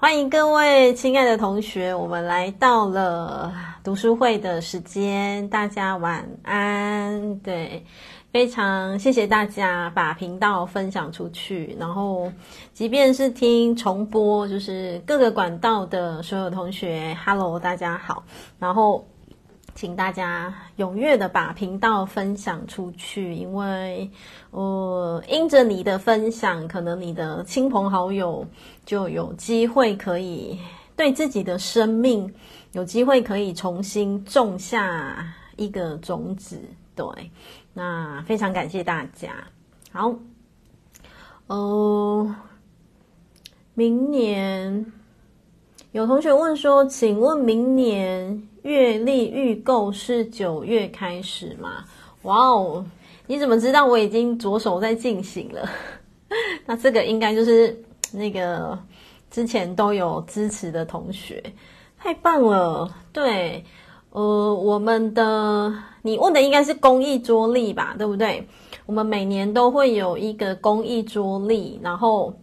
欢迎各位亲爱的同学，我们来到了读书会的时间，大家晚安。对，非常谢谢大家把频道分享出去，然后即便是听重播，就是各个管道的所有同学，Hello，大家好，然后。请大家踊跃的把频道分享出去，因为，呃，因着你的分享，可能你的亲朋好友就有机会可以对自己的生命有机会可以重新种下一个种子。对，那非常感谢大家。好，呃，明年有同学问说，请问明年？月历预购是九月开始吗？哇哦，你怎么知道我已经着手在进行了？那这个应该就是那个之前都有支持的同学，太棒了。对，呃，我们的你问的应该是公益桌历吧，对不对？我们每年都会有一个公益桌历，然后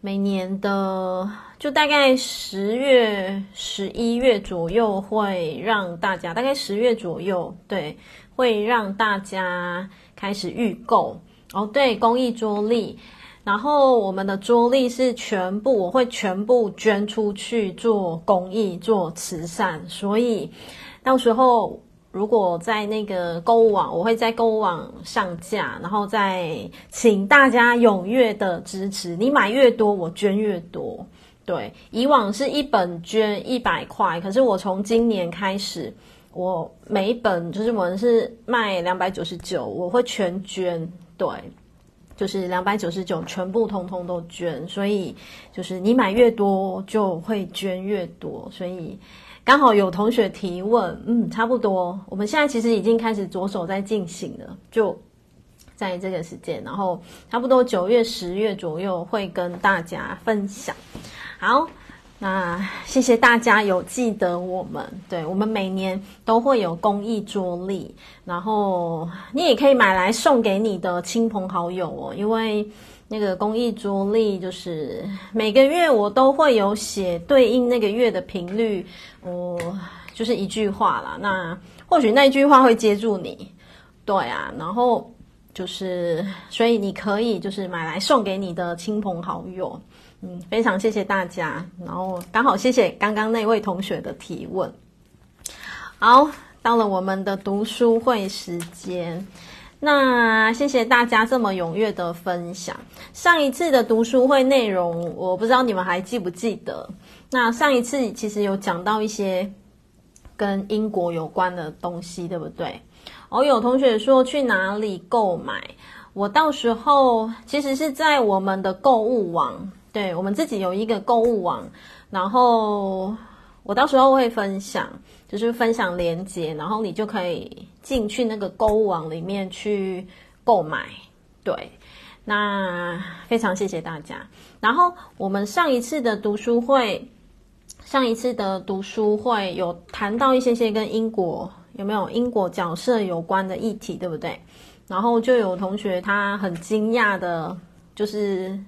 每年的。就大概十月、十一月左右会让大家，大概十月左右，对，会让大家开始预购哦。对，公益桌历，然后我们的桌历是全部，我会全部捐出去做公益、做慈善，所以到时候如果在那个购物网，我会在购物网上架，然后再请大家踊跃的支持，你买越多，我捐越多。对，以往是一本捐一百块，可是我从今年开始，我每一本就是我们是卖两百九十九，我会全捐。对，就是两百九十九全部通通都捐，所以就是你买越多就会捐越多。所以刚好有同学提问，嗯，差不多，我们现在其实已经开始着手在进行了，就在这个时间，然后差不多九月、十月左右会跟大家分享。好，那谢谢大家有记得我们，对，我们每年都会有公益桌历，然后你也可以买来送给你的亲朋好友哦，因为那个公益桌历就是每个月我都会有写对应那个月的频率，哦，就是一句话啦，那或许那句话会接住你，对啊，然后就是所以你可以就是买来送给你的亲朋好友。嗯，非常谢谢大家，然后刚好谢谢刚刚那位同学的提问。好，到了我们的读书会时间，那谢谢大家这么踊跃的分享。上一次的读书会内容，我不知道你们还记不记得？那上一次其实有讲到一些跟英国有关的东西，对不对？哦，有同学说去哪里购买？我到时候其实是在我们的购物网。对，我们自己有一个购物网，然后我到时候会分享，就是分享链接，然后你就可以进去那个购物网里面去购买。对，那非常谢谢大家。然后我们上一次的读书会，上一次的读书会有谈到一些些跟英国有没有因果角色有关的议题，对不对？然后就有同学他很惊讶的，就是。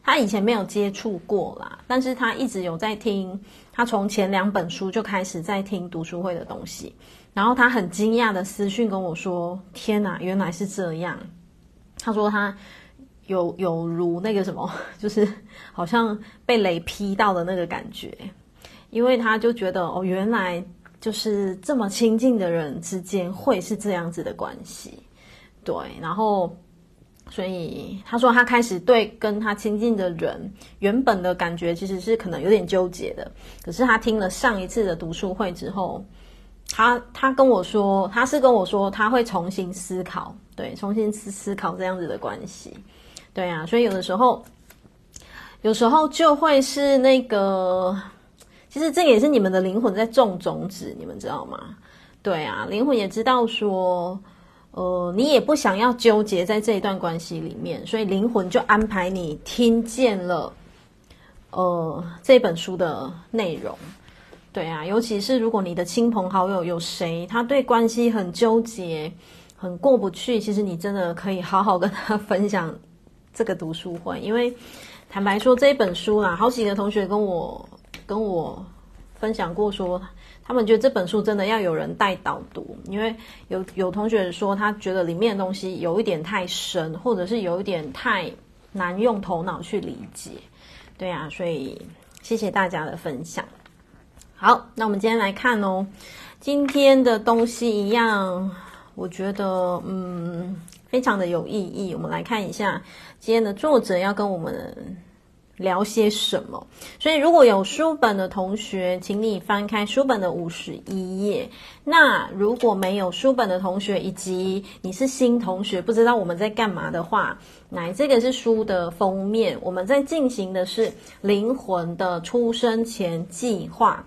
他以前没有接触过啦，但是他一直有在听。他从前两本书就开始在听读书会的东西，然后他很惊讶的私讯跟我说：“天哪，原来是这样！”他说他有有如那个什么，就是好像被雷劈到的那个感觉，因为他就觉得哦，原来就是这么亲近的人之间会是这样子的关系，对，然后。所以他说，他开始对跟他亲近的人原本的感觉其实是可能有点纠结的。可是他听了上一次的读书会之后，他他跟我说，他是跟我说他会重新思考，对，重新思思考这样子的关系。对啊，所以有的时候，有时候就会是那个，其实这也是你们的灵魂在种种子，你们知道吗？对啊，灵魂也知道说。呃，你也不想要纠结在这一段关系里面，所以灵魂就安排你听见了，呃，这本书的内容。对啊，尤其是如果你的亲朋好友有谁他对关系很纠结、很过不去，其实你真的可以好好跟他分享这个读书会，因为坦白说，这一本书啦，好几个同学跟我跟我分享过说，他们觉得这本书真的要有人带导读，因为有有同学说他觉得里面的东西有一点太深，或者是有一点太难用头脑去理解。对啊，所以谢谢大家的分享。好，那我们今天来看哦，今天的东西一样，我觉得嗯非常的有意义。我们来看一下今天的作者要跟我们。聊些什么？所以如果有书本的同学，请你翻开书本的五十一页。那如果没有书本的同学，以及你是新同学，不知道我们在干嘛的话，来，这个是书的封面。我们在进行的是灵魂的出生前计划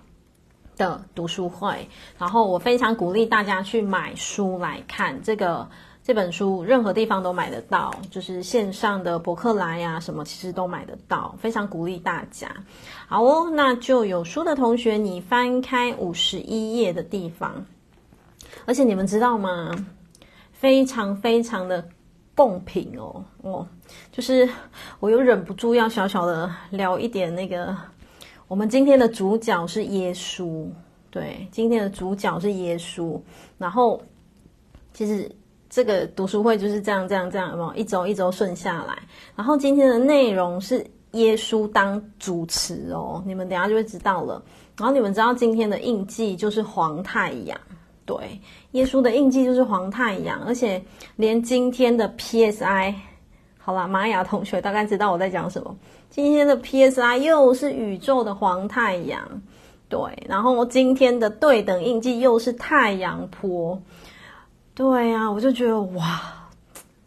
的读书会，然后我非常鼓励大家去买书来看这个。这本书任何地方都买得到，就是线上的博客来呀、什么其实都买得到，非常鼓励大家。好哦，那就有书的同学，你翻开五十一页的地方，而且你们知道吗？非常非常的共品哦哦，就是我又忍不住要小小的聊一点那个，我们今天的主角是耶稣，对，今天的主角是耶稣，然后其实。这个读书会就是这样，这样，这样，有没有？一周一周顺下来，然后今天的内容是耶稣当主持哦，你们等下就会知道了。然后你们知道今天的印记就是黄太阳，对，耶稣的印记就是黄太阳，而且连今天的 PSI，好啦，玛雅同学大概知道我在讲什么。今天的 PSI 又是宇宙的黄太阳，对，然后今天的对等印记又是太阳波。对呀、啊，我就觉得哇，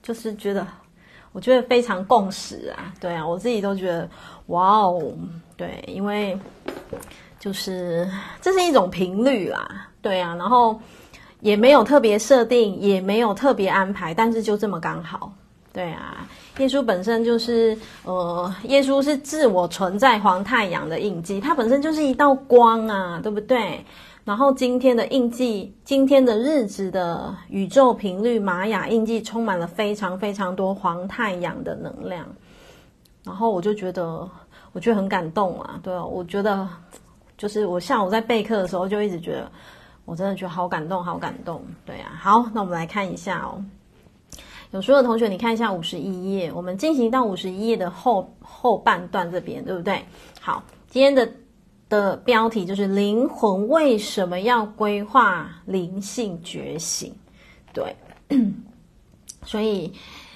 就是觉得，我觉得非常共识啊。对啊，我自己都觉得哇哦，对，因为就是这是一种频率啦。对啊，然后也没有特别设定，也没有特别安排，但是就这么刚好。对啊，耶稣本身就是呃，耶稣是自我存在黄太阳的印记，它本身就是一道光啊，对不对？然后今天的印记，今天的日子的宇宙频率玛雅印记充满了非常非常多黄太阳的能量，然后我就觉得，我觉得很感动啊，对啊，我觉得就是我下午在备课的时候就一直觉得，我真的觉得好感动，好感动，对啊。好，那我们来看一下哦，有书的同学，你看一下五十一页，我们进行到五十一页的后后半段这边，对不对？好，今天的。的标题就是灵魂为什么要规划灵性觉醒？对，所以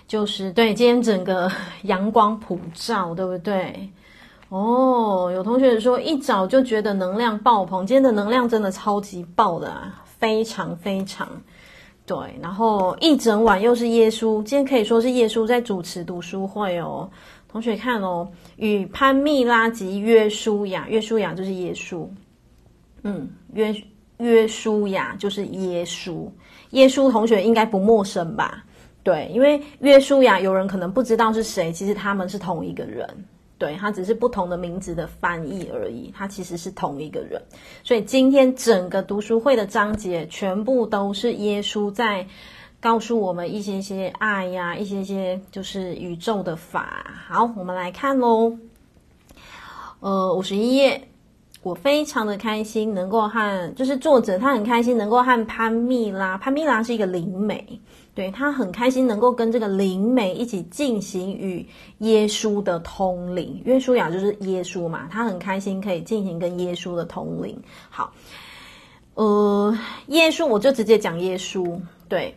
就是对今天整个阳光普照，对不对？哦，有同学说一早就觉得能量爆棚，今天的能量真的超级爆的啊，非常非常对。然后一整晚又是耶稣，今天可以说是耶稣在主持读书会哦。同学看哦，与潘蜜拉及约书亚，约书亚就是耶稣，嗯，约约书亚就是耶稣，耶稣同学应该不陌生吧？对，因为约书亚有人可能不知道是谁，其实他们是同一个人，对，他只是不同的名字的翻译而已，他其实是同一个人。所以今天整个读书会的章节全部都是耶稣在。告诉我们一些些爱呀，一些些就是宇宙的法。好，我们来看喽。呃，五十一页，我非常的开心能够和，就是作者他很开心能够和潘蜜拉，潘蜜拉是一个灵媒，对，他很开心能够跟这个灵媒一起进行与耶稣的通灵。约书亚就是耶稣嘛，他很开心可以进行跟耶稣的通灵。好，呃，耶稣我就直接讲耶稣，对。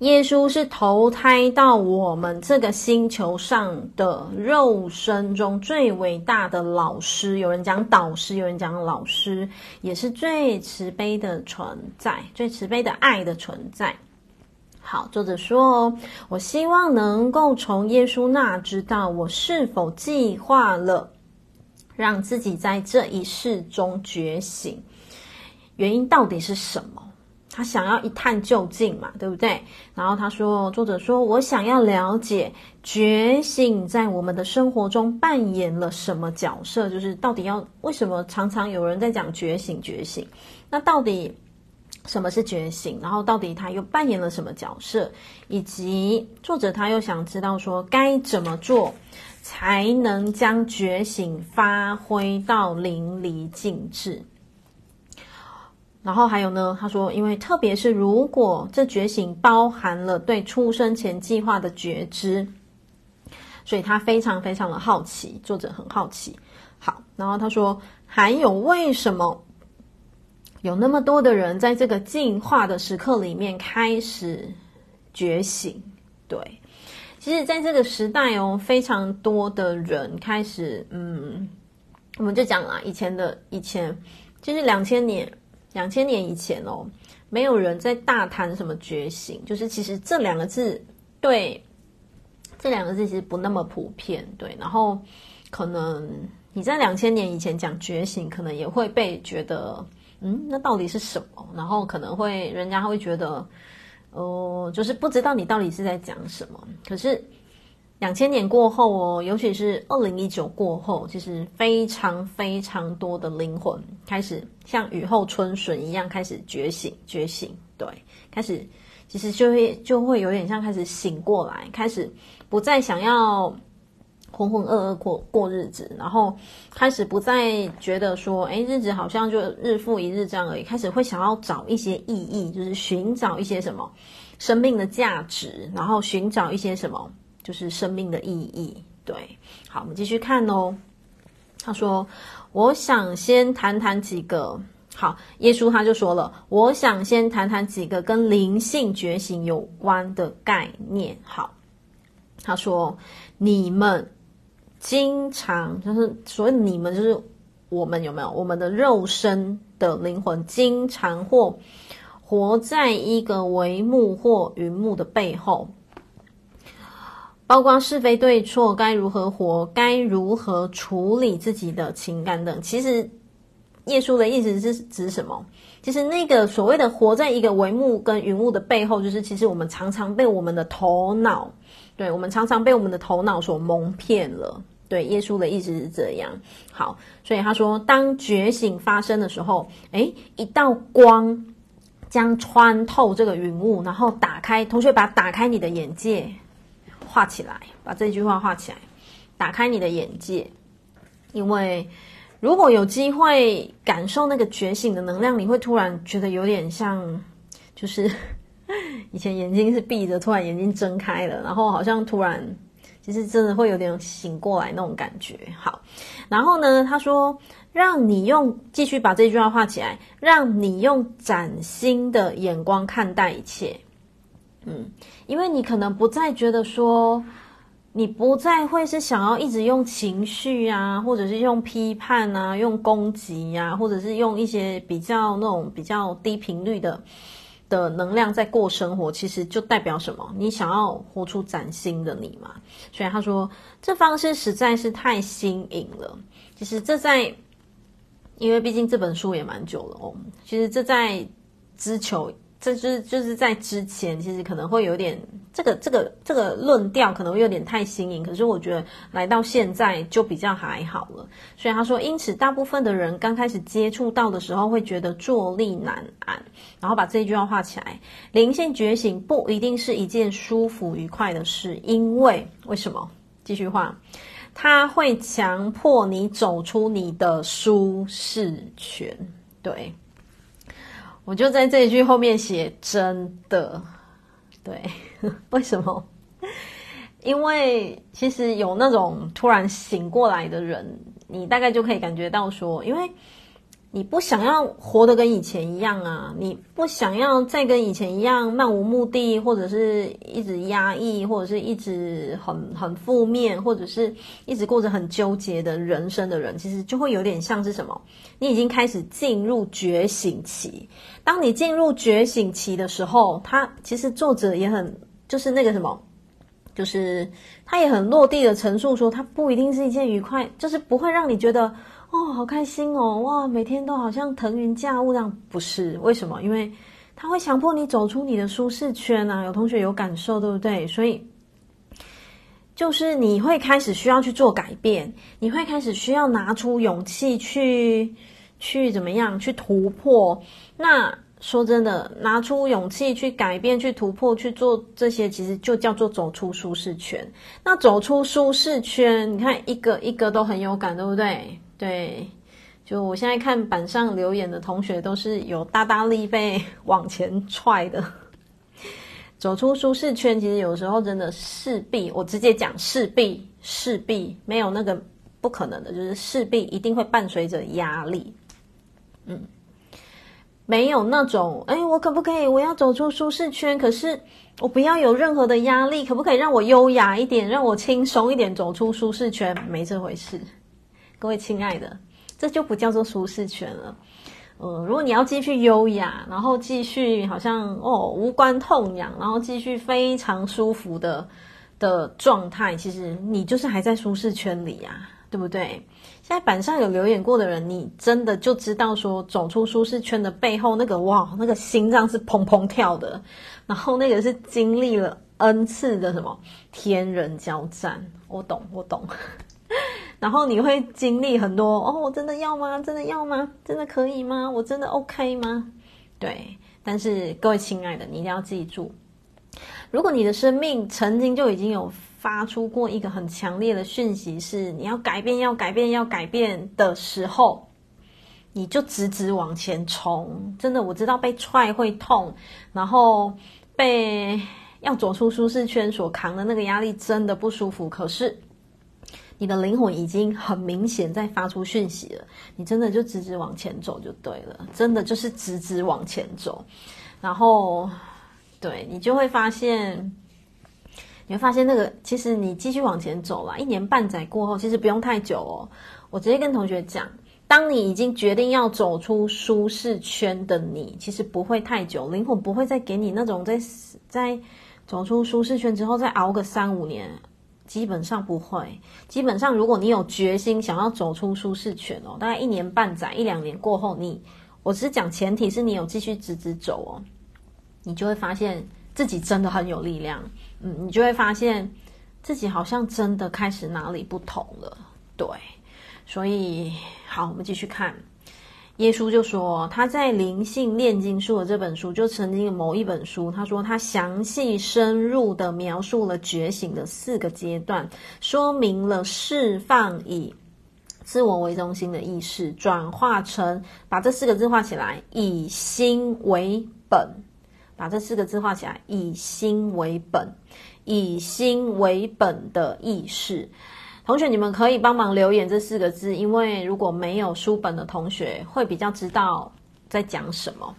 耶稣是投胎到我们这个星球上的肉身中最伟大的老师，有人讲导师，有人讲老师，也是最慈悲的存在，最慈悲的爱的存在。好，作者说哦，我希望能够从耶稣那知道我是否计划了让自己在这一世中觉醒，原因到底是什么？他想要一探究竟嘛，对不对？然后他说，作者说，我想要了解觉醒在我们的生活中扮演了什么角色，就是到底要为什么常常有人在讲觉醒，觉醒？那到底什么是觉醒？然后到底他又扮演了什么角色？以及作者他又想知道说该怎么做，才能将觉醒发挥到淋漓尽致。然后还有呢，他说，因为特别是如果这觉醒包含了对出生前计划的觉知，所以他非常非常的好奇，作者很好奇。好，然后他说，还有为什么有那么多的人在这个进化的时刻里面开始觉醒？对，其实在这个时代哦，非常多的人开始，嗯，我们就讲啦，以前的以前，就是两千年。两千年以前哦，没有人在大谈什么觉醒，就是其实这两个字，对，这两个字其实不那么普遍，对。然后可能你在两千年以前讲觉醒，可能也会被觉得，嗯，那到底是什么？然后可能会人家会觉得，呃，就是不知道你到底是在讲什么。可是。两千年过后哦，尤其是二零一九过后，其实非常非常多的灵魂开始像雨后春笋一样开始觉醒，觉醒，对，开始其实就会就会有点像开始醒过来，开始不再想要浑浑噩噩过过日子，然后开始不再觉得说，诶，日子好像就日复一日这样而已，开始会想要找一些意义，就是寻找一些什么生命的价值，然后寻找一些什么。就是生命的意义，对。好，我们继续看哦。他说：“我想先谈谈几个。”好，耶稣他就说了：“我想先谈谈几个跟灵性觉醒有关的概念。”好，他说：“你们经常就是所谓你们，就是我们有没有？我们的肉身的灵魂，经常或活在一个帷幕或云幕的背后。”包括是非对错，该如何活，该如何处理自己的情感等。其实，耶稣的意思是指什么？其实那个所谓的活在一个帷幕跟云雾的背后，就是其实我们常常被我们的头脑，对，我们常常被我们的头脑所蒙骗了。对，耶稣的意思是这样。好，所以他说，当觉醒发生的时候，诶，一道光将穿透这个云雾，然后打开，同学把打开你的眼界。画起来，把这句话画起来，打开你的眼界。因为如果有机会感受那个觉醒的能量，你会突然觉得有点像，就是 以前眼睛是闭着，突然眼睛睁开了，然后好像突然，其实真的会有点醒过来那种感觉。好，然后呢，他说，让你用继续把这句话画起来，让你用崭新的眼光看待一切。嗯，因为你可能不再觉得说，你不再会是想要一直用情绪啊，或者是用批判啊，用攻击呀、啊，或者是用一些比较那种比较低频率的的能量在过生活，其实就代表什么？你想要活出崭新的你嘛？所以他说，这方式实在是太新颖了。其实这在，因为毕竟这本书也蛮久了哦。其实这在知求。这就是就是在之前，其实可能会有点这个这个这个论调可能会有点太新颖，可是我觉得来到现在就比较还好了。所以他说，因此大部分的人刚开始接触到的时候会觉得坐立难安。然后把这一句话画起来：灵性觉醒不一定是一件舒服愉快的事，因为为什么？继续画，它会强迫你走出你的舒适圈。对。我就在这一句后面写真的，对，为什么？因为其实有那种突然醒过来的人，你大概就可以感觉到说，因为。你不想要活得跟以前一样啊？你不想要再跟以前一样漫无目的，或者是一直压抑，或者是一直很很负面，或者是一直过着很纠结的人生的人，其实就会有点像是什么？你已经开始进入觉醒期。当你进入觉醒期的时候，他其实作者也很就是那个什么，就是他也很落地的陈述说，他不一定是一件愉快，就是不会让你觉得。哦，好开心哦！哇，每天都好像腾云驾雾这样，不是？为什么？因为它会强迫你走出你的舒适圈啊！有同学有感受，对不对？所以就是你会开始需要去做改变，你会开始需要拿出勇气去去怎么样去突破。那说真的，拿出勇气去改变、去突破、去做这些，其实就叫做走出舒适圈。那走出舒适圈，你看一个一个都很有感，对不对？对，就我现在看板上留言的同学，都是有大大力被往前踹的。走出舒适圈，其实有时候真的势必，我直接讲势必，势必没有那个不可能的，就是势必一定会伴随着压力。嗯。没有那种，哎，我可不可以？我要走出舒适圈，可是我不要有任何的压力，可不可以让我优雅一点，让我轻松一点走出舒适圈？没这回事，各位亲爱的，这就不叫做舒适圈了。呃，如果你要继续优雅，然后继续好像哦无关痛痒，然后继续非常舒服的的状态，其实你就是还在舒适圈里呀，对不对？现在板上有留言过的人，你真的就知道说，走出舒适圈的背后那个哇，那个心脏是砰砰跳的，然后那个是经历了 N 次的什么天人交战。我懂，我懂。然后你会经历很多哦，我真的要吗？真的要吗？真的可以吗？我真的 OK 吗？对，但是各位亲爱的，你一定要记住，如果你的生命曾经就已经有。发出过一个很强烈的讯息，是你要改变，要改变，要改变的时候，你就直直往前冲。真的，我知道被踹会痛，然后被要走出舒适圈所扛的那个压力真的不舒服。可是你的灵魂已经很明显在发出讯息了，你真的就直直往前走就对了，真的就是直直往前走，然后对你就会发现。你会发现，那个其实你继续往前走啦，一年半载过后，其实不用太久哦。我直接跟同学讲，当你已经决定要走出舒适圈的你，其实不会太久，灵魂不会再给你那种在在走出舒适圈之后再熬个三五年，基本上不会。基本上，如果你有决心想要走出舒适圈哦，大概一年半载一两年过后，你我只是讲前提是你有继续直直走哦，你就会发现自己真的很有力量。嗯，你就会发现自己好像真的开始哪里不同了，对。所以，好，我们继续看。耶稣就说他在《灵性炼金术》的这本书，就曾经有某一本书，他说他详细深入的描述了觉醒的四个阶段，说明了释放以自我为中心的意识转化成，把这四个字画起来，以心为本。把这四个字画起来，以心为本，以心为本的意识。同学，你们可以帮忙留言这四个字，因为如果没有书本的同学，会比较知道在讲什么。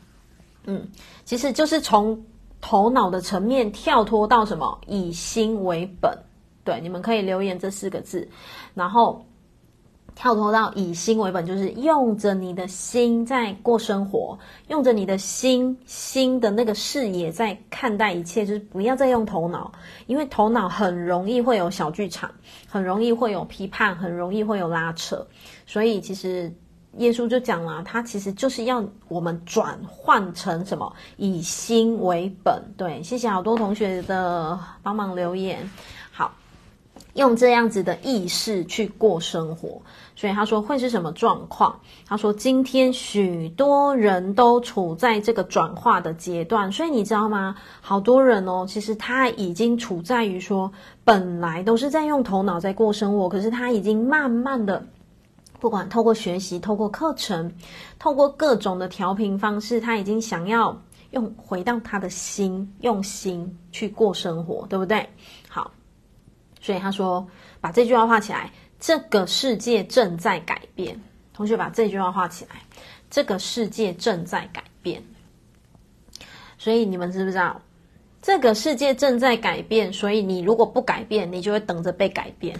嗯，其实就是从头脑的层面跳脱到什么，以心为本。对，你们可以留言这四个字，然后。跳脱到以心为本，就是用着你的心在过生活，用着你的心心的那个视野在看待一切，就是不要再用头脑，因为头脑很容易会有小剧场，很容易会有批判，很容易会有拉扯。所以其实耶稣就讲了，他其实就是要我们转换成什么？以心为本。对，谢谢好多同学的帮忙留言。好，用这样子的意识去过生活。所以他说会是什么状况？他说今天许多人都处在这个转化的阶段，所以你知道吗？好多人哦，其实他已经处在于说，本来都是在用头脑在过生活，可是他已经慢慢的，不管透过学习、透过课程、透过各种的调频方式，他已经想要用回到他的心，用心去过生活，对不对？好，所以他说把这句话画起来。这个世界正在改变，同学把这句话画起来。这个世界正在改变，所以你们知不知道？这个世界正在改变，所以你如果不改变，你就会等着被改变。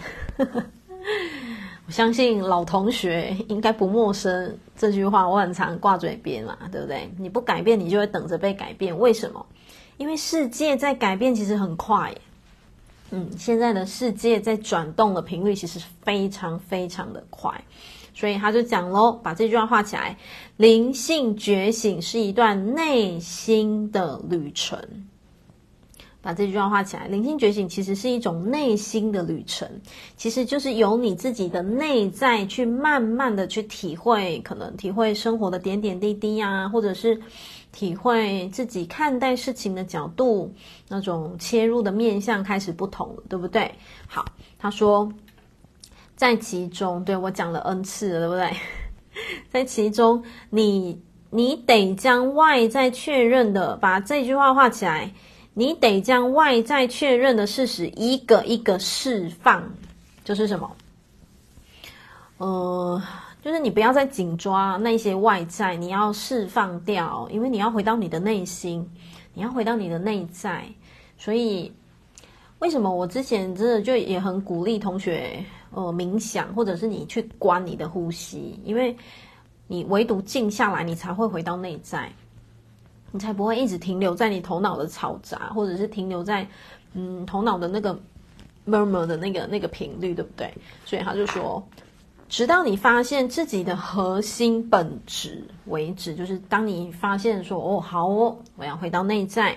我相信老同学应该不陌生这句话，我很常挂嘴边嘛，对不对？你不改变，你就会等着被改变。为什么？因为世界在改变，其实很快。嗯，现在的世界在转动的频率其实非常非常的快，所以他就讲喽，把这句话画起来：灵性觉醒是一段内心的旅程，把这句话画起来。灵性觉醒其实是一种内心的旅程，其实就是由你自己的内在去慢慢的去体会，可能体会生活的点点滴滴啊，或者是体会自己看待事情的角度，那种切入的面向开始不同了，对不对？好，他说，在其中，对，我讲了 N 次了，对不对？在其中，你你得将外在确认的，把这句话画起来。你得将外在确认的事实一个一个释放，就是什么？呃，就是你不要再紧抓那些外在，你要释放掉，因为你要回到你的内心，你要回到你的内在。所以，为什么我之前真的就也很鼓励同学，呃，冥想，或者是你去观你的呼吸，因为你唯独静下来，你才会回到内在。你才不会一直停留在你头脑的嘈杂，或者是停留在嗯头脑的那个 murmur 的那个那个频率，对不对？所以他就说，直到你发现自己的核心本质为止，就是当你发现说哦好哦，我要回到内在，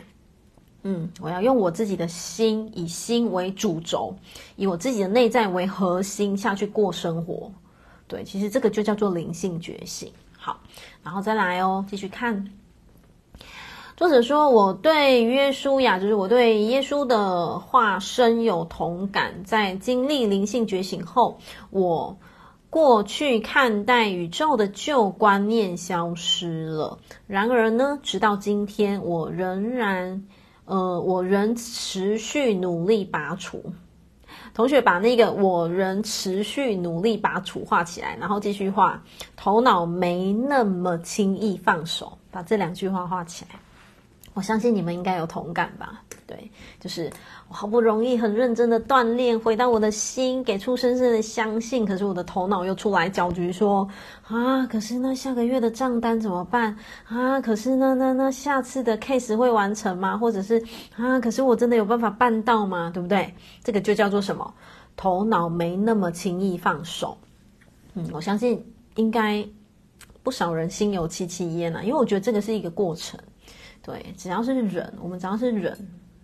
嗯，我要用我自己的心，以心为主轴，以我自己的内在为核心下去过生活。对，其实这个就叫做灵性觉醒。好，然后再来哦，继续看。作者说：“我对约书亚，就是我对耶稣的话深有同感。在经历灵性觉醒后，我过去看待宇宙的旧观念消失了。然而呢，直到今天，我仍然，呃，我仍持续努力拔除。同学把那个‘我仍持续努力拔除’画起来，然后继续画。头脑没那么轻易放手，把这两句话画起来。”我相信你们应该有同感吧？对，就是我好不容易很认真的锻炼，回到我的心，给出深深的相信。可是我的头脑又出来搅局说啊，可是那下个月的账单怎么办啊？可是那那那下次的 case 会完成吗？或者是啊？可是我真的有办法办到吗？对不对？这个就叫做什么？头脑没那么轻易放手。嗯，我相信应该不少人心有戚戚焉啊，因为我觉得这个是一个过程。对，只要是人，我们只要是人，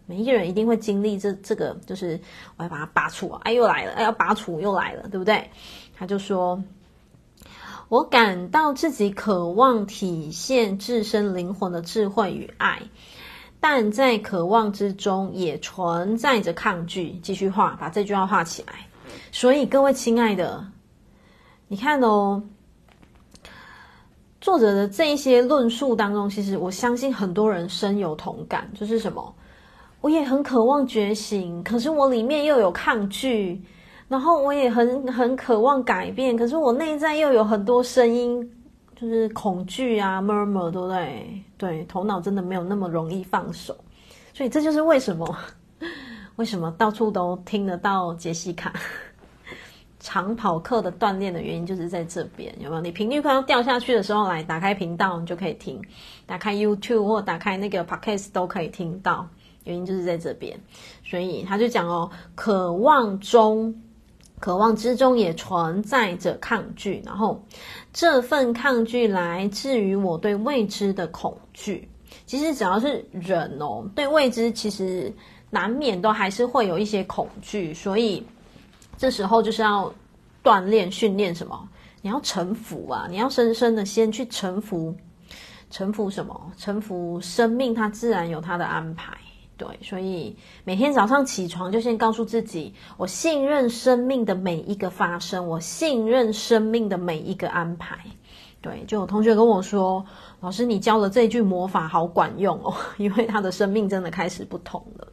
每一个人一定会经历这这个，就是我要把它拔除啊，哎，又来了，哎，要拔除又来了，对不对？他就说，我感到自己渴望体现自身灵魂的智慧与爱，但在渴望之中也存在着抗拒。继续画，把这句话画起来。所以各位亲爱的，你看哦。作者的这一些论述当中，其实我相信很多人深有同感，就是什么？我也很渴望觉醒，可是我里面又有抗拒，然后我也很很渴望改变，可是我内在又有很多声音，就是恐惧啊，murmur，对不对？对，头脑真的没有那么容易放手，所以这就是为什么，为什么到处都听得到杰西卡。长跑课的锻炼的原因就是在这边，有没有？你频率快要掉下去的时候，来打开频道，你就可以听；打开 YouTube 或打开那个 Podcast 都可以听到。原因就是在这边，所以他就讲哦，渴望中，渴望之中也存在着抗拒，然后这份抗拒来自于我对未知的恐惧。其实只要是人哦，对未知其实难免都还是会有一些恐惧，所以。这时候就是要锻炼、训练什么？你要臣服啊！你要深深的先去臣服，臣服什么？臣服生命，它自然有它的安排。对，所以每天早上起床就先告诉自己：我信任生命的每一个发生，我信任生命的每一个安排。对，就有同学跟我说：“老师，你教的这句魔法好管用哦，因为他的生命真的开始不同了。”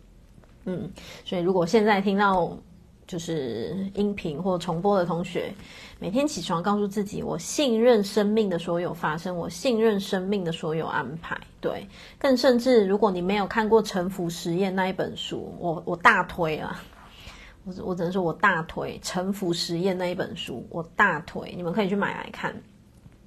嗯，所以如果现在听到。就是音频或重播的同学，每天起床告诉自己：我信任生命的所有发生，我信任生命的所有安排。对，更甚至，如果你没有看过《臣服实验》那一本书，我我大推啊！我我只能说我大推《臣服实验》那一本书，我大推，你们可以去买来看。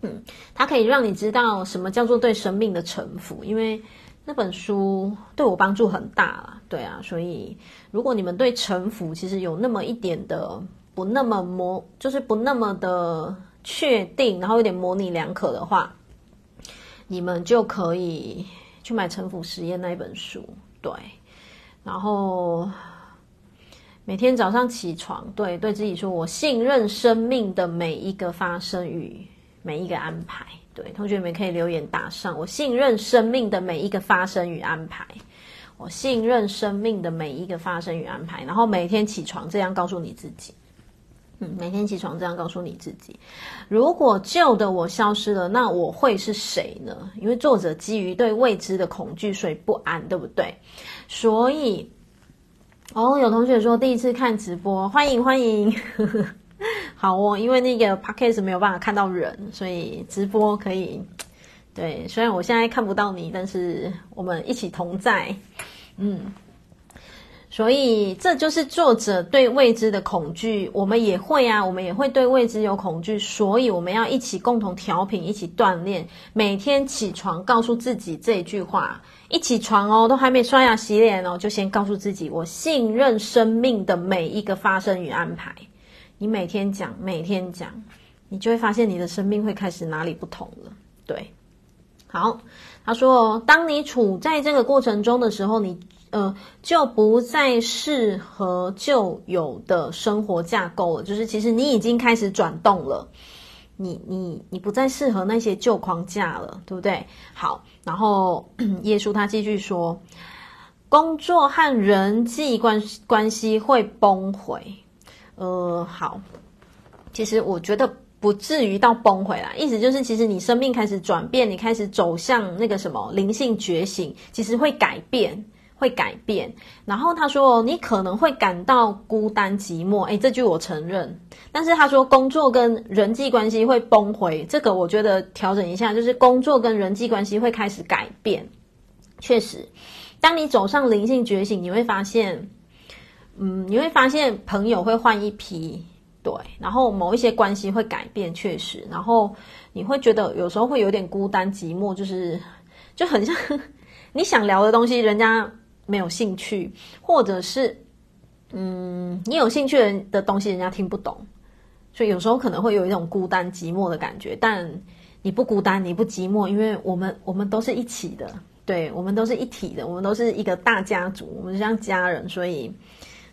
嗯，它可以让你知道什么叫做对生命的臣服，因为。那本书对我帮助很大啦，对啊，所以如果你们对城府其实有那么一点的不那么模，就是不那么的确定，然后有点模棱两可的话，你们就可以去买《城府实验》那一本书，对，然后每天早上起床，对对自己说：“我信任生命的每一个发生与每一个安排。”对，同学们可以留言打上：“我信任生命的每一个发生与安排。”我信任生命的每一个发生与安排。然后每天起床这样告诉你自己。嗯，每天起床这样告诉你自己：如果旧的我消失了，那我会是谁呢？因为作者基于对未知的恐惧，所以不安，对不对？所以，哦，有同学说第一次看直播，欢迎欢迎。好哦，因为那个 podcast 没有办法看到人，所以直播可以。对，虽然我现在看不到你，但是我们一起同在。嗯。所以这就是作者对未知的恐惧，我们也会啊，我们也会对未知有恐惧，所以我们要一起共同调频，一起锻炼。每天起床告诉自己这句话，一起床哦，都还没刷牙洗脸哦，就先告诉自己，我信任生命的每一个发生与安排。你每天讲，每天讲，你就会发现你的生命会开始哪里不同了。对，好，他说，当你处在这个过程中的时候，你。呃，就不再适合旧有的生活架构了。就是其实你已经开始转动了，你你你不再适合那些旧框架了，对不对？好，然后 耶稣他继续说，工作和人际关系关系会崩毁。呃，好，其实我觉得不至于到崩毁啦。意思就是，其实你生命开始转变，你开始走向那个什么灵性觉醒，其实会改变。会改变，然后他说你可能会感到孤单寂寞，诶，这句我承认。但是他说工作跟人际关系会崩回，这个我觉得调整一下，就是工作跟人际关系会开始改变。确实，当你走上灵性觉醒，你会发现，嗯，你会发现朋友会换一批，对，然后某一些关系会改变，确实，然后你会觉得有时候会有点孤单寂寞，就是就很像 你想聊的东西，人家。没有兴趣，或者是，嗯，你有兴趣的的东西，人家听不懂，所以有时候可能会有一种孤单寂寞的感觉。但你不孤单，你不寂寞，因为我们我们都是一起的，对，我们都是一体的，我们都是一个大家族，我们像家人，所以，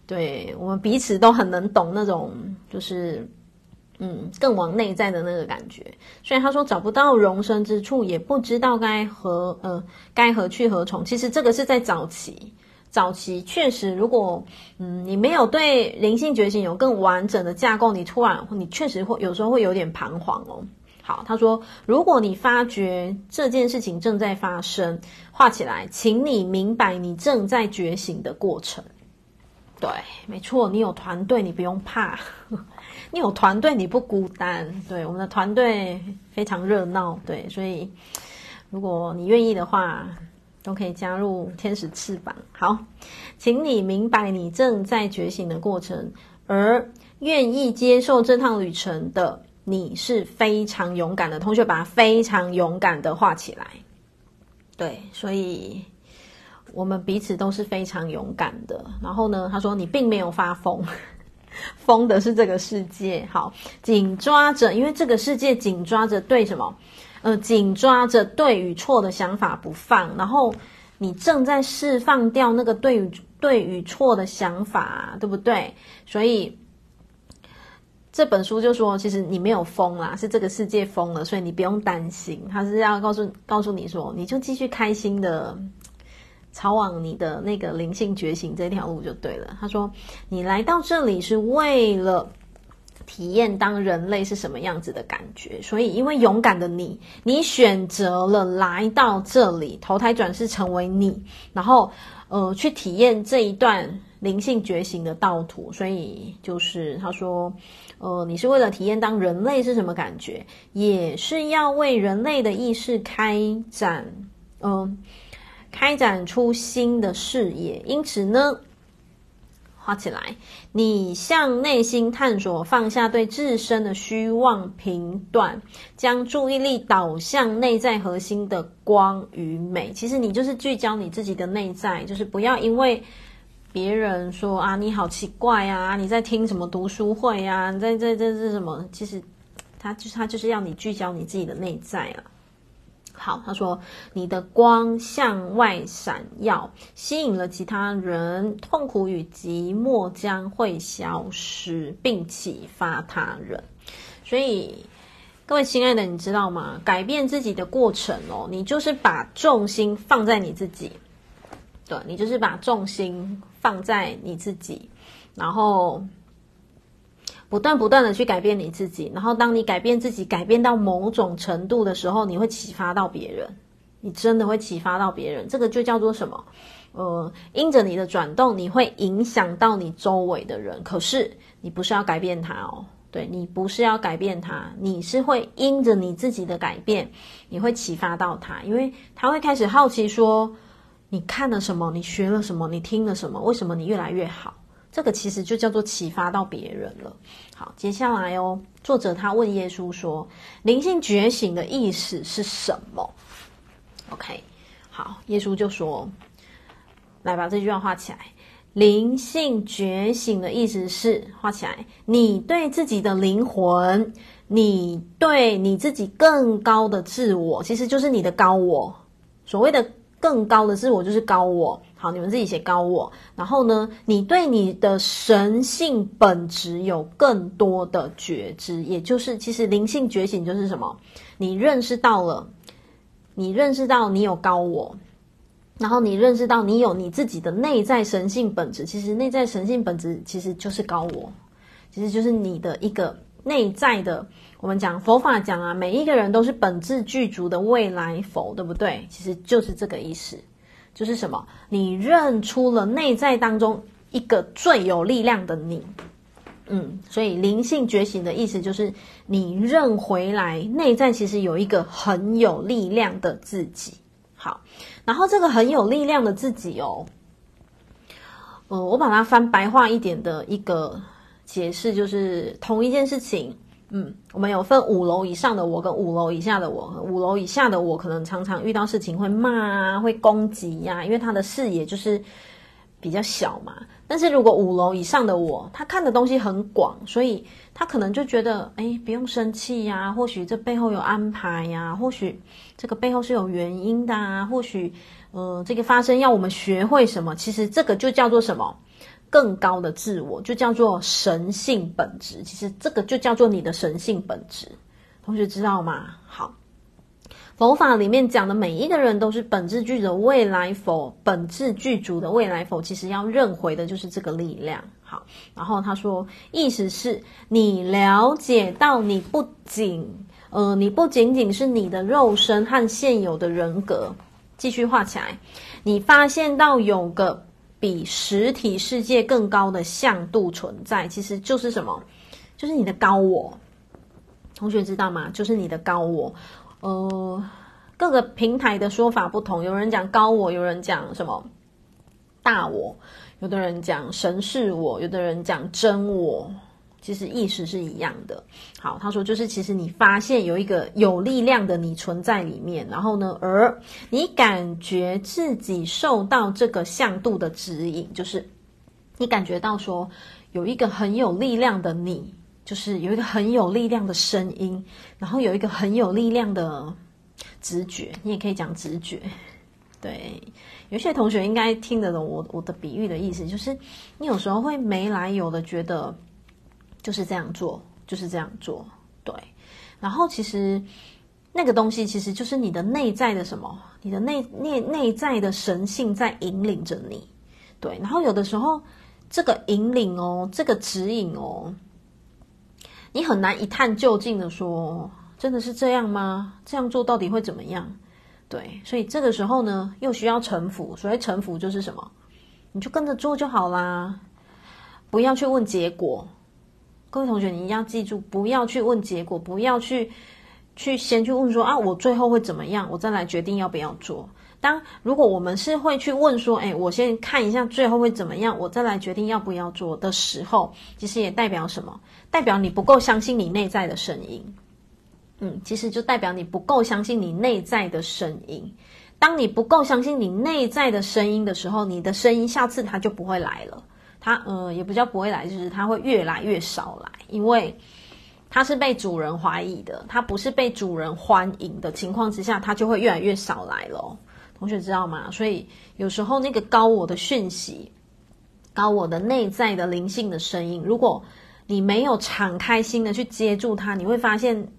对，我们彼此都很能懂那种，就是。嗯，更往内在的那个感觉。所以他说找不到容身之处，也不知道该何呃该何去何从。其实这个是在早期，早期确实，如果嗯你没有对灵性觉醒有更完整的架构，你突然你确实会有时候会有点彷徨哦。好，他说如果你发觉这件事情正在发生，画起来，请你明白你正在觉醒的过程。对，没错，你有团队，你不用怕。你有团队，你不孤单。对，我们的团队非常热闹。对，所以如果你愿意的话，都可以加入天使翅膀。好，请你明白你正在觉醒的过程，而愿意接受这趟旅程的你是非常勇敢的。同学，把它非常勇敢的画起来。对，所以我们彼此都是非常勇敢的。然后呢，他说你并没有发疯。疯的是这个世界，好，紧抓着，因为这个世界紧抓着对什么？呃，紧抓着对与错的想法不放，然后你正在释放掉那个对与对与错的想法，对不对？所以这本书就说，其实你没有疯啦，是这个世界疯了，所以你不用担心，他是要告诉告诉你说，你就继续开心的。朝往你的那个灵性觉醒这条路就对了。他说：“你来到这里是为了体验当人类是什么样子的感觉，所以因为勇敢的你，你选择了来到这里投胎转世成为你，然后呃去体验这一段灵性觉醒的道途。所以就是他说，呃，你是为了体验当人类是什么感觉，也是要为人类的意识开展，嗯、”开展出新的视野，因此呢，画起来，你向内心探索，放下对自身的虚妄评断，将注意力导向内在核心的光与美。其实你就是聚焦你自己的内在，就是不要因为别人说啊，你好奇怪啊，你在听什么读书会啊，你在这这是什么？其实他就是他就是要你聚焦你自己的内在啊。好，他说你的光向外闪耀，吸引了其他人，痛苦与寂寞将会消失，并启发他人。所以，各位亲爱的，你知道吗？改变自己的过程哦，你就是把重心放在你自己，对，你就是把重心放在你自己，然后。不断不断的去改变你自己，然后当你改变自己，改变到某种程度的时候，你会启发到别人，你真的会启发到别人。这个就叫做什么？呃，因着你的转动，你会影响到你周围的人。可是你不是要改变他哦，对，你不是要改变他，你是会因着你自己的改变，你会启发到他，因为他会开始好奇说，你看了什么？你学了什么？你听了什么？为什么你越来越好？这个其实就叫做启发到别人了。好，接下来哦，作者他问耶稣说：“灵性觉醒的意思是什么？”OK，好，耶稣就说：“来把这句话画起来。灵性觉醒的意思是画起来，你对自己的灵魂，你对你自己更高的自我，其实就是你的高我。所谓的更高的自我，就是高我。”好，你们自己写高我。然后呢，你对你的神性本质有更多的觉知，也就是其实灵性觉醒就是什么？你认识到了，你认识到你有高我，然后你认识到你有你自己的内在神性本质。其实内在神性本质其实就是高我，其实就是你的一个内在的。我们讲佛法讲啊，每一个人都是本质具足的未来佛，对不对？其实就是这个意思。就是什么？你认出了内在当中一个最有力量的你，嗯，所以灵性觉醒的意思就是你认回来内在其实有一个很有力量的自己。好，然后这个很有力量的自己哦，呃，我把它翻白话一点的一个解释，就是同一件事情。嗯，我们有分五楼以上的我跟五楼以下的我。五楼以下的我可能常常遇到事情会骂啊，会攻击呀、因为他的视野就是比较小嘛。但是如果五楼以上的我，他看的东西很广，所以他可能就觉得，哎，不用生气呀，或许这背后有安排呀，或许这个背后是有原因的啊，或许呃，这个发生要我们学会什么。其实这个就叫做什么？更高的自我就叫做神性本质，其实这个就叫做你的神性本质。同学知道吗？好，佛法里面讲的每一个人都是本质具的未来佛，本质具足的未来佛，其实要认回的就是这个力量。好，然后他说，意思是你了解到你不仅呃，你不仅仅是你的肉身和现有的人格，继续画起来，你发现到有个。比实体世界更高的向度存在，其实就是什么？就是你的高我。同学知道吗？就是你的高我。呃，各个平台的说法不同，有人讲高我，有人讲什么大我，有的人讲神是我，有的人讲真我。其实意识是一样的。好，他说就是，其实你发现有一个有力量的你存在里面，然后呢，而你感觉自己受到这个向度的指引，就是你感觉到说有一个很有力量的你，就是有一个很有力量的声音，然后有一个很有力量的直觉，你也可以讲直觉。对，有些同学应该听得懂我我的比喻的意思，就是你有时候会没来由的觉得。就是这样做，就是这样做，对。然后其实那个东西其实就是你的内在的什么，你的内内内在的神性在引领着你，对。然后有的时候这个引领哦，这个指引哦，你很难一探究竟的说，真的是这样吗？这样做到底会怎么样？对。所以这个时候呢，又需要臣服。所谓臣服就是什么？你就跟着做就好啦，不要去问结果。各位同学，你一定要记住，不要去问结果，不要去去先去问说啊，我最后会怎么样，我再来决定要不要做。当如果我们是会去问说，哎，我先看一下最后会怎么样，我再来决定要不要做的时候，其实也代表什么？代表你不够相信你内在的声音。嗯，其实就代表你不够相信你内在的声音。当你不够相信你内在的声音的时候，你的声音下次它就不会来了。他呃也不叫不会来，就是他会越来越少来，因为它是被主人怀疑的，它不是被主人欢迎的情况之下，它就会越来越少来了。同学知道吗？所以有时候那个高我的讯息，高我的内在的灵性的声音，如果你没有敞开心的去接住它，你会发现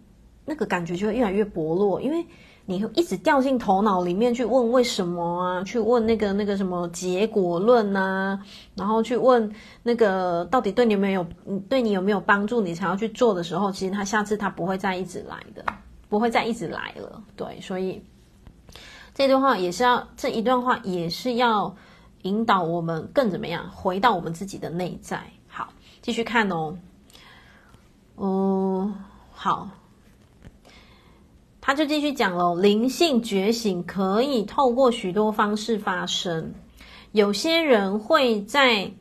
那个感觉就会越来越薄弱，因为。你会一直掉进头脑里面去问为什么啊？去问那个那个什么结果论啊？然后去问那个到底对你有没有对你有没有帮助？你才要去做的时候，其实他下次他不会再一直来的，不会再一直来了。对，所以这段话也是要这一段话也是要引导我们更怎么样？回到我们自己的内在。好，继续看哦。哦，好。他就继续讲了，灵性觉醒可以透过许多方式发生。有些人会在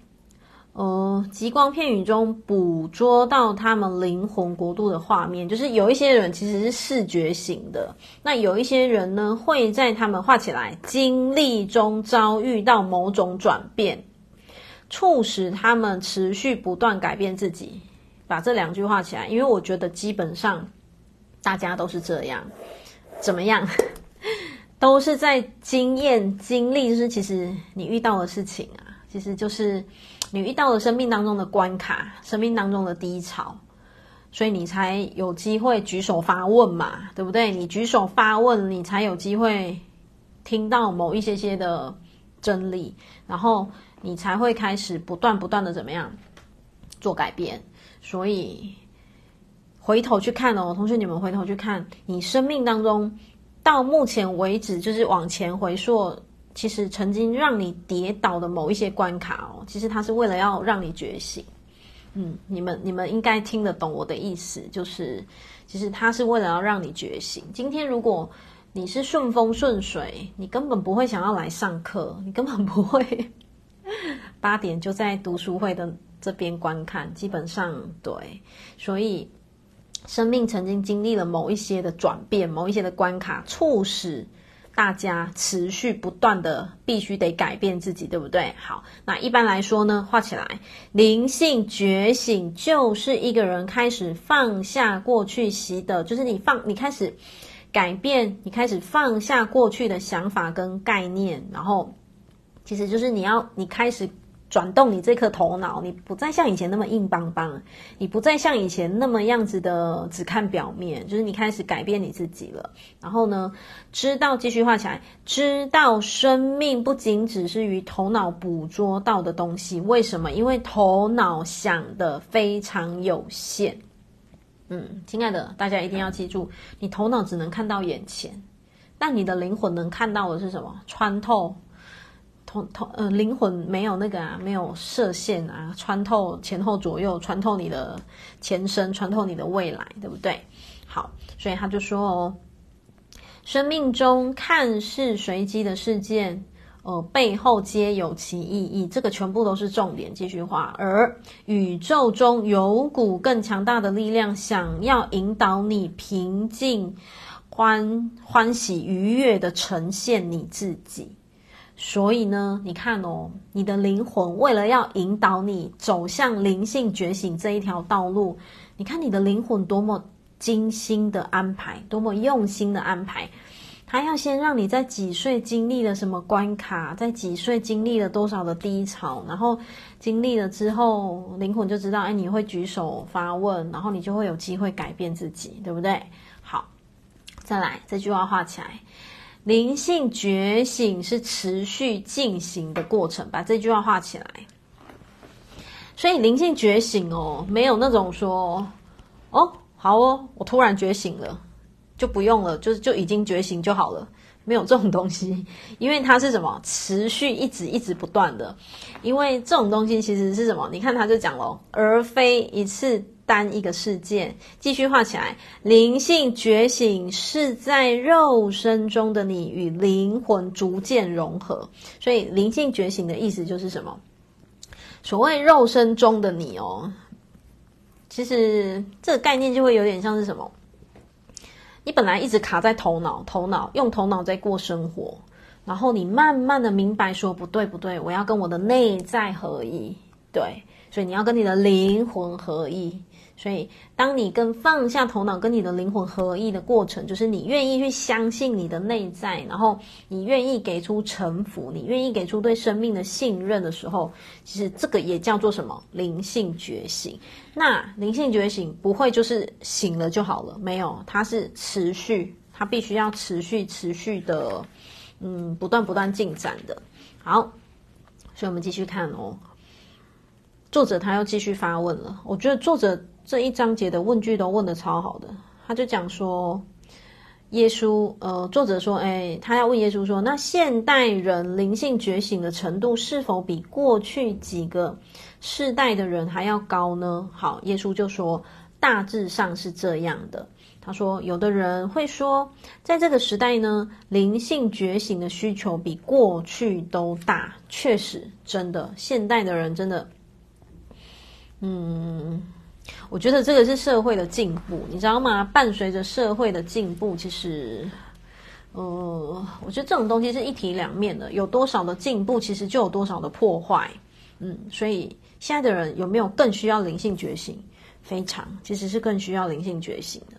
呃极光片语中捕捉到他们灵魂国度的画面，就是有一些人其实是视觉型的。那有一些人呢，会在他们画起来经历中遭遇到某种转变，促使他们持续不断改变自己。把这两句话起来，因为我觉得基本上。大家都是这样，怎么样？都是在经验、经历，就是其实你遇到的事情啊，其实就是你遇到了生命当中的关卡、生命当中的低潮，所以你才有机会举手发问嘛，对不对？你举手发问，你才有机会听到某一些些的真理，然后你才会开始不断不断的怎么样做改变，所以。回头去看哦，同学，你们回头去看，你生命当中到目前为止，就是往前回溯，其实曾经让你跌倒的某一些关卡哦，其实它是为了要让你觉醒。嗯，你们你们应该听得懂我的意思，就是其实它是为了要让你觉醒。今天如果你是顺风顺水，你根本不会想要来上课，你根本不会 八点就在读书会的这边观看，基本上对，所以。生命曾经经历了某一些的转变，某一些的关卡，促使大家持续不断的必须得改变自己，对不对？好，那一般来说呢，画起来，灵性觉醒就是一个人开始放下过去习得，就是你放，你开始改变，你开始放下过去的想法跟概念，然后其实就是你要，你开始。转动你这颗头脑，你不再像以前那么硬邦邦，你不再像以前那么样子的只看表面，就是你开始改变你自己了。然后呢，知道继续画起来，知道生命不仅只是于头脑捕捉到的东西。为什么？因为头脑想的非常有限。嗯，亲爱的，大家一定要记住，你头脑只能看到眼前，但你的灵魂能看到的是什么？穿透。通通呃，灵魂没有那个啊，没有射线啊，穿透前后左右，穿透你的前身，穿透你的未来，对不对？好，所以他就说哦，生命中看似随机的事件，呃，背后皆有其意义，这个全部都是重点。继续画，而宇宙中有股更强大的力量，想要引导你平静、欢欢喜、愉悦的呈现你自己。所以呢，你看哦，你的灵魂为了要引导你走向灵性觉醒这一条道路，你看你的灵魂多么精心的安排，多么用心的安排。他要先让你在几岁经历了什么关卡，在几岁经历了多少的低潮，然后经历了之后，灵魂就知道，哎，你会举手发问，然后你就会有机会改变自己，对不对？好，再来，这句话画起来。灵性觉醒是持续进行的过程，把这句话画起来。所以灵性觉醒哦，没有那种说哦，好哦，我突然觉醒了，就不用了，就就已经觉醒就好了，没有这种东西，因为它是什么？持续一直一直不断的，因为这种东西其实是什么？你看他就讲了，而非一次。单一个事件，继续画起来。灵性觉醒是在肉身中的你与灵魂逐渐融合，所以灵性觉醒的意思就是什么？所谓肉身中的你哦，其实这个概念就会有点像是什么？你本来一直卡在头脑，头脑用头脑在过生活，然后你慢慢的明白说不对不对，我要跟我的内在合一，对，所以你要跟你的灵魂合一。所以，当你跟放下头脑跟你的灵魂合一的过程，就是你愿意去相信你的内在，然后你愿意给出臣服，你愿意给出对生命的信任的时候，其实这个也叫做什么？灵性觉醒。那灵性觉醒不会就是醒了就好了，没有，它是持续，它必须要持续、持续的，嗯，不断不断进展的。好，所以我们继续看哦。作者他又继续发问了，我觉得作者。这一章节的问句都问得超好的，他就讲说，耶稣，呃，作者说，哎，他要问耶稣说，那现代人灵性觉醒的程度是否比过去几个世代的人还要高呢？好，耶稣就说，大致上是这样的。他说，有的人会说，在这个时代呢，灵性觉醒的需求比过去都大。确实，真的，现代的人真的，嗯。我觉得这个是社会的进步，你知道吗？伴随着社会的进步，其实，呃，我觉得这种东西是一体两面的。有多少的进步，其实就有多少的破坏。嗯，所以现在的人有没有更需要灵性觉醒？非常，其实是更需要灵性觉醒的。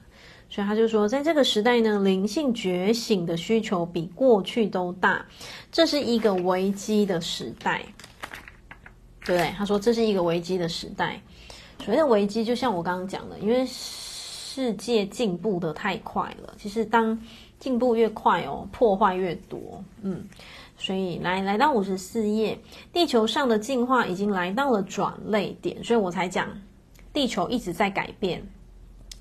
所以他就说，在这个时代呢，灵性觉醒的需求比过去都大，这是一个危机的时代，对不对？他说这是一个危机的时代。所谓的危机，就像我刚刚讲的，因为世界进步得太快了。其实，当进步越快哦，破坏越多。嗯，所以来来到五十四页，地球上的进化已经来到了转捩点，所以我才讲，地球一直在改变。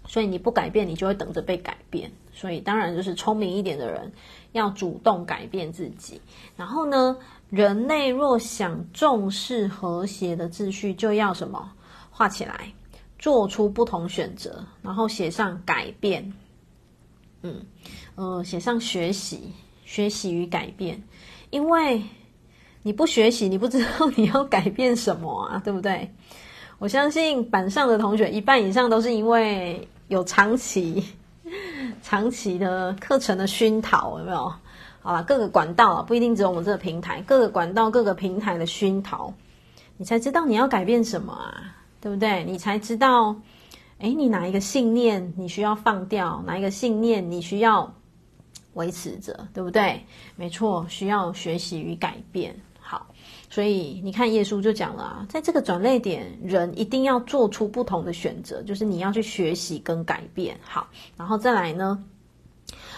所以你不改变，你就会等着被改变。所以当然就是聪明一点的人要主动改变自己。然后呢，人类若想重视和谐的秩序，就要什么？画起来，做出不同选择，然后写上改变，嗯，呃，写上学习，学习与改变，因为你不学习，你不知道你要改变什么啊，对不对？我相信板上的同学一半以上都是因为有长期、长期的课程的熏陶，有没有？好啦，各个管道啊，不一定只有我们这个平台，各个管道、各个平台的熏陶，你才知道你要改变什么啊。对不对？你才知道，哎，你哪一个信念你需要放掉，哪一个信念你需要维持着，对不对？没错，需要学习与改变。好，所以你看，耶稣就讲了啊，在这个转捩点，人一定要做出不同的选择，就是你要去学习跟改变。好，然后再来呢，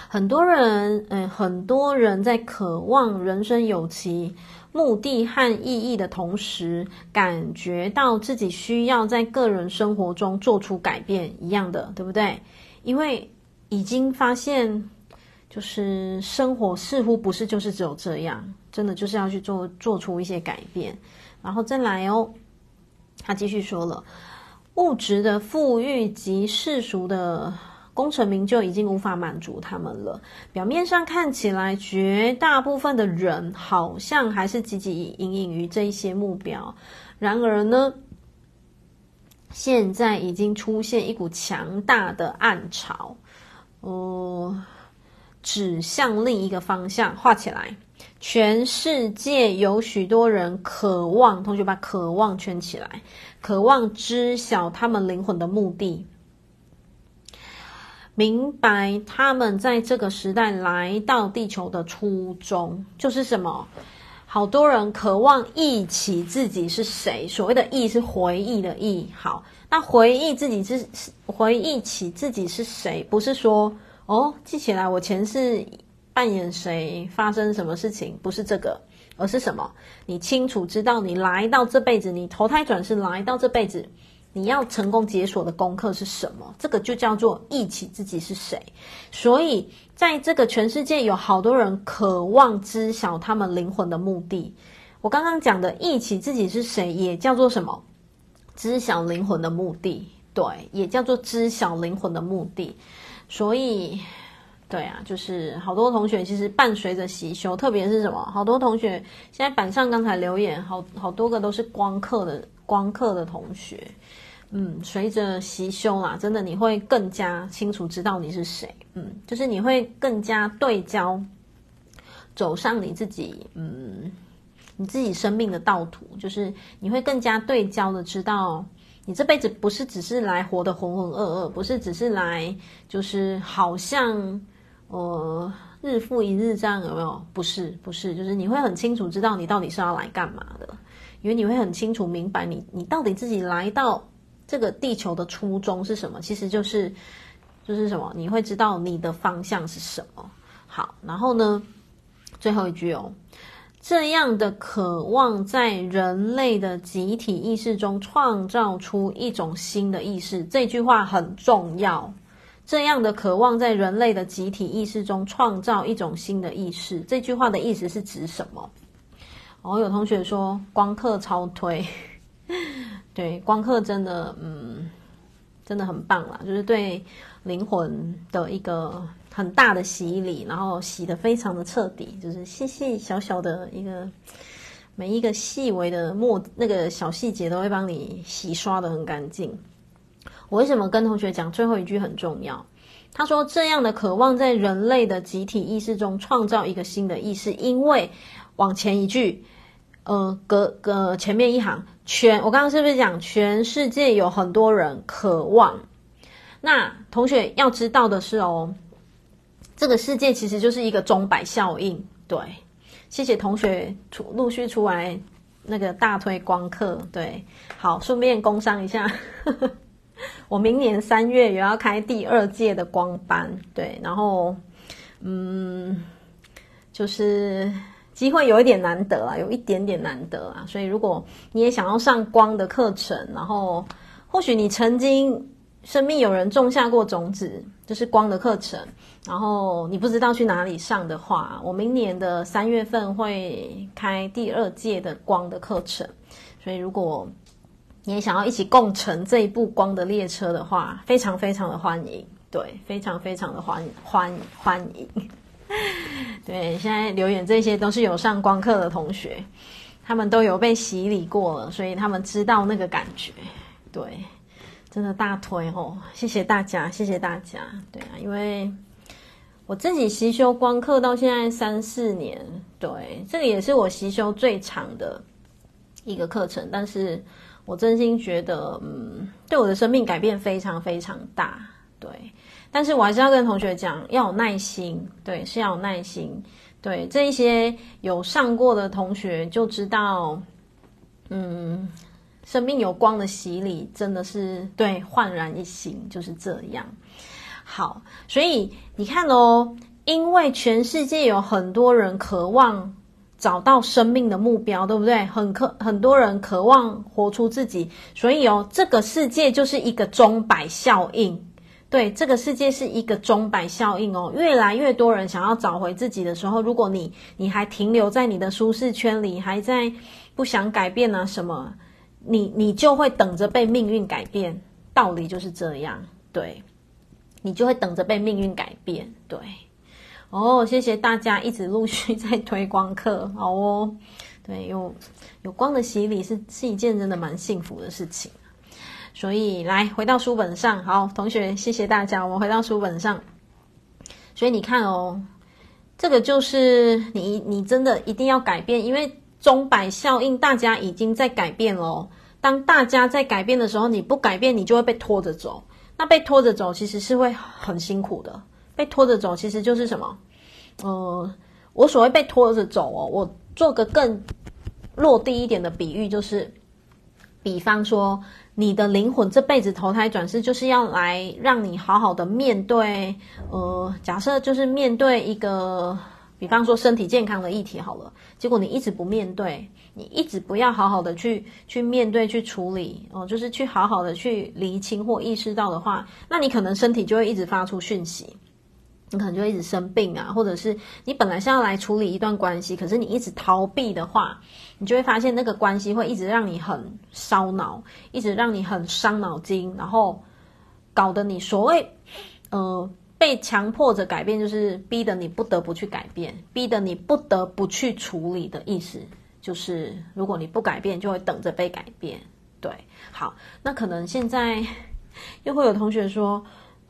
很多人，嗯，很多人在渴望人生有其目的和意义的同时，感觉到自己需要在个人生活中做出改变，一样的，对不对？因为已经发现，就是生活似乎不是就是只有这样，真的就是要去做做出一些改变，然后再来哦。他继续说了，物质的富裕及世俗的。功成名就已经无法满足他们了。表面上看起来，绝大部分的人好像还是汲汲营营于这一些目标。然而呢，现在已经出现一股强大的暗潮，哦、指向另一个方向。画起来，全世界有许多人渴望，同学把渴望圈起来，渴望知晓他们灵魂的目的。明白他们在这个时代来到地球的初衷就是什么？好多人渴望忆起自己是谁，所谓的忆是回忆的忆。好，那回忆自己是回忆起自己是谁，不是说哦记起来我前世扮演谁，发生什么事情，不是这个，而是什么？你清楚知道你来到这辈子，你投胎转世来到这辈子。你要成功解锁的功课是什么？这个就叫做忆起自己是谁。所以，在这个全世界有好多人渴望知晓他们灵魂的目的。我刚刚讲的忆起自己是谁，也叫做什么？知晓灵魂的目的。对，也叫做知晓灵魂的目的。所以，对啊，就是好多同学其实伴随着习修，特别是什么？好多同学现在板上刚才留言，好好多个都是光课的光课的同学。嗯，随着习修啦，真的你会更加清楚知道你是谁。嗯，就是你会更加对焦，走上你自己，嗯，你自己生命的道途。就是你会更加对焦的知道你这辈子不是只是来活得浑浑噩噩，不是只是来就是好像呃日复一日这样，有没有？不是，不是，就是你会很清楚知道你到底是要来干嘛的，因为你会很清楚明白你你到底自己来到这个地球的初衷是什么，其实就是就是什么，你会知道你的方向是什么。好，然后呢，最后一句哦。这样的渴望在人类的集体意识中创造出一种新的意识，这句话很重要。这样的渴望在人类的集体意识中创造一种新的意识，这句话的意思是指什么？哦，有同学说光刻超推，对，光刻真的，嗯，真的很棒啦，就是对灵魂的一个。很大的洗礼，然后洗得非常的彻底，就是细细小小的一个每一个细微的墨那个小细节都会帮你洗刷的很干净。我为什么跟同学讲最后一句很重要？他说这样的渴望在人类的集体意识中创造一个新的意识，因为往前一句，呃，隔隔前面一行，全我刚刚是不是讲全世界有很多人渴望？那同学要知道的是哦。这个世界其实就是一个钟摆效应，对。谢谢同学出陆续出来那个大推光课，对。好，顺便工商一下，我明年三月也要开第二届的光班，对。然后，嗯，就是机会有一点难得啊，有一点点难得啊。所以，如果你也想要上光的课程，然后或许你曾经。生命有人种下过种子，就是光的课程。然后你不知道去哪里上的话，我明年的三月份会开第二届的光的课程。所以如果你也想要一起共乘这一部光的列车的话，非常非常的欢迎。对，非常非常的欢欢欢迎。对，现在留言这些都是有上光课的同学，他们都有被洗礼过了，所以他们知道那个感觉。对。真的大推哦！谢谢大家，谢谢大家。对啊，因为我自己习修光课到现在三四年，对，这个也是我习修最长的一个课程。但是我真心觉得，嗯，对我的生命改变非常非常大。对，但是我还是要跟同学讲，要有耐心。对，是要有耐心。对，这一些有上过的同学就知道，嗯。生命有光的洗礼，真的是对焕然一新，就是这样。好，所以你看哦，因为全世界有很多人渴望找到生命的目标，对不对？很渴，很多人渴望活出自己，所以哦，这个世界就是一个钟摆效应。对，这个世界是一个钟摆效应哦。越来越多人想要找回自己的时候，如果你你还停留在你的舒适圈里，还在不想改变啊什么？你你就会等着被命运改变，道理就是这样，对，你就会等着被命运改变，对。哦，谢谢大家一直陆续在推光课，好哦，对，有有光的洗礼是是一件真的蛮幸福的事情。所以来回到书本上，好，同学，谢谢大家，我们回到书本上。所以你看哦，这个就是你你真的一定要改变，因为。钟摆效应，大家已经在改变了。当大家在改变的时候，你不改变，你就会被拖着走。那被拖着走，其实是会很辛苦的。被拖着走，其实就是什么？呃，我所谓被拖着走哦，我做个更落地一点的比喻，就是，比方说，你的灵魂这辈子投胎转世，就是要来让你好好的面对。呃，假设就是面对一个。比方说身体健康的议题好了，结果你一直不面对，你一直不要好好的去去面对去处理哦，就是去好好的去厘清或意识到的话，那你可能身体就会一直发出讯息，你可能就一直生病啊，或者是你本来是要来处理一段关系，可是你一直逃避的话，你就会发现那个关系会一直让你很烧脑，一直让你很伤脑筋，然后搞得你所谓呃。被强迫着改变，就是逼得你不得不去改变，逼得你不得不去处理的意思。就是如果你不改变，就会等着被改变。对，好，那可能现在 又会有同学说：“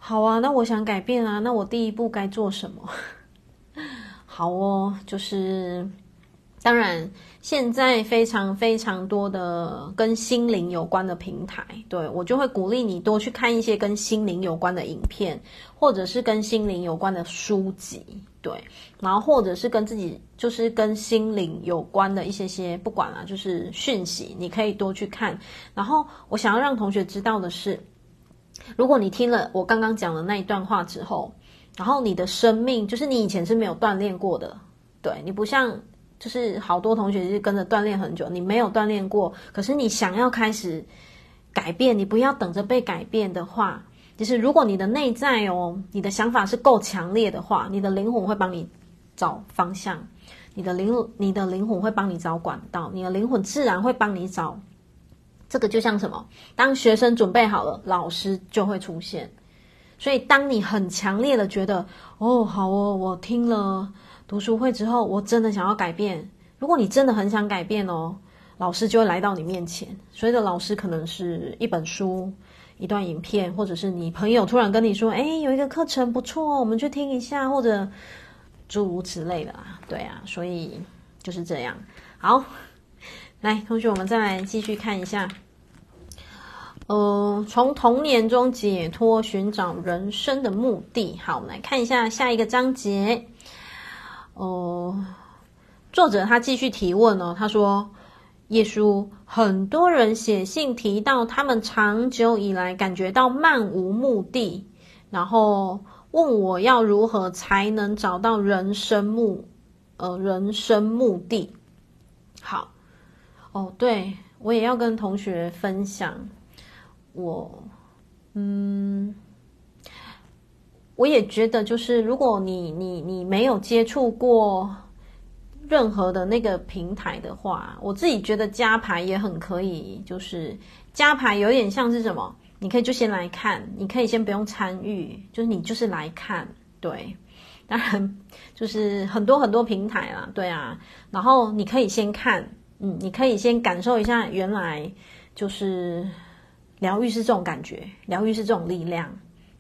好啊，那我想改变啊，那我第一步该做什么？” 好哦，就是当然，现在非常非常多的跟心灵有关的平台，对，我就会鼓励你多去看一些跟心灵有关的影片，或者是跟心灵有关的书籍，对，然后或者是跟自己就是跟心灵有关的一些些，不管啊，就是讯息，你可以多去看。然后我想要让同学知道的是，如果你听了我刚刚讲的那一段话之后，然后你的生命就是你以前是没有锻炼过的，对，你不像。就是好多同学是跟着锻炼很久，你没有锻炼过，可是你想要开始改变，你不要等着被改变的话，就是如果你的内在哦，你的想法是够强烈的话，你的灵魂会帮你找方向，你的灵你的灵魂会帮你找管道，你的灵魂自然会帮你找。这个就像什么？当学生准备好了，老师就会出现。所以当你很强烈的觉得，哦，好哦，我听了。读书会之后，我真的想要改变。如果你真的很想改变哦，老师就会来到你面前。所以的老师可能是一本书、一段影片，或者是你朋友突然跟你说：“哎，有一个课程不错，我们去听一下。”或者诸如此类的啊，对啊，所以就是这样。好，来，同学，我们再来继续看一下。呃，从童年中解脱，寻找人生的目的。好，我们来看一下下一个章节。哦，作者他继续提问哦，他说：“耶稣，很多人写信提到他们长久以来感觉到漫无目的，然后问我要如何才能找到人生目，呃，人生目的。”好，哦，对，我也要跟同学分享，我，嗯。我也觉得，就是如果你你你没有接触过任何的那个平台的话，我自己觉得加牌也很可以。就是加牌有点像是什么？你可以就先来看，你可以先不用参与，就是你就是来看。对，当然就是很多很多平台啦，对啊。然后你可以先看，嗯，你可以先感受一下，原来就是疗愈是这种感觉，疗愈是这种力量。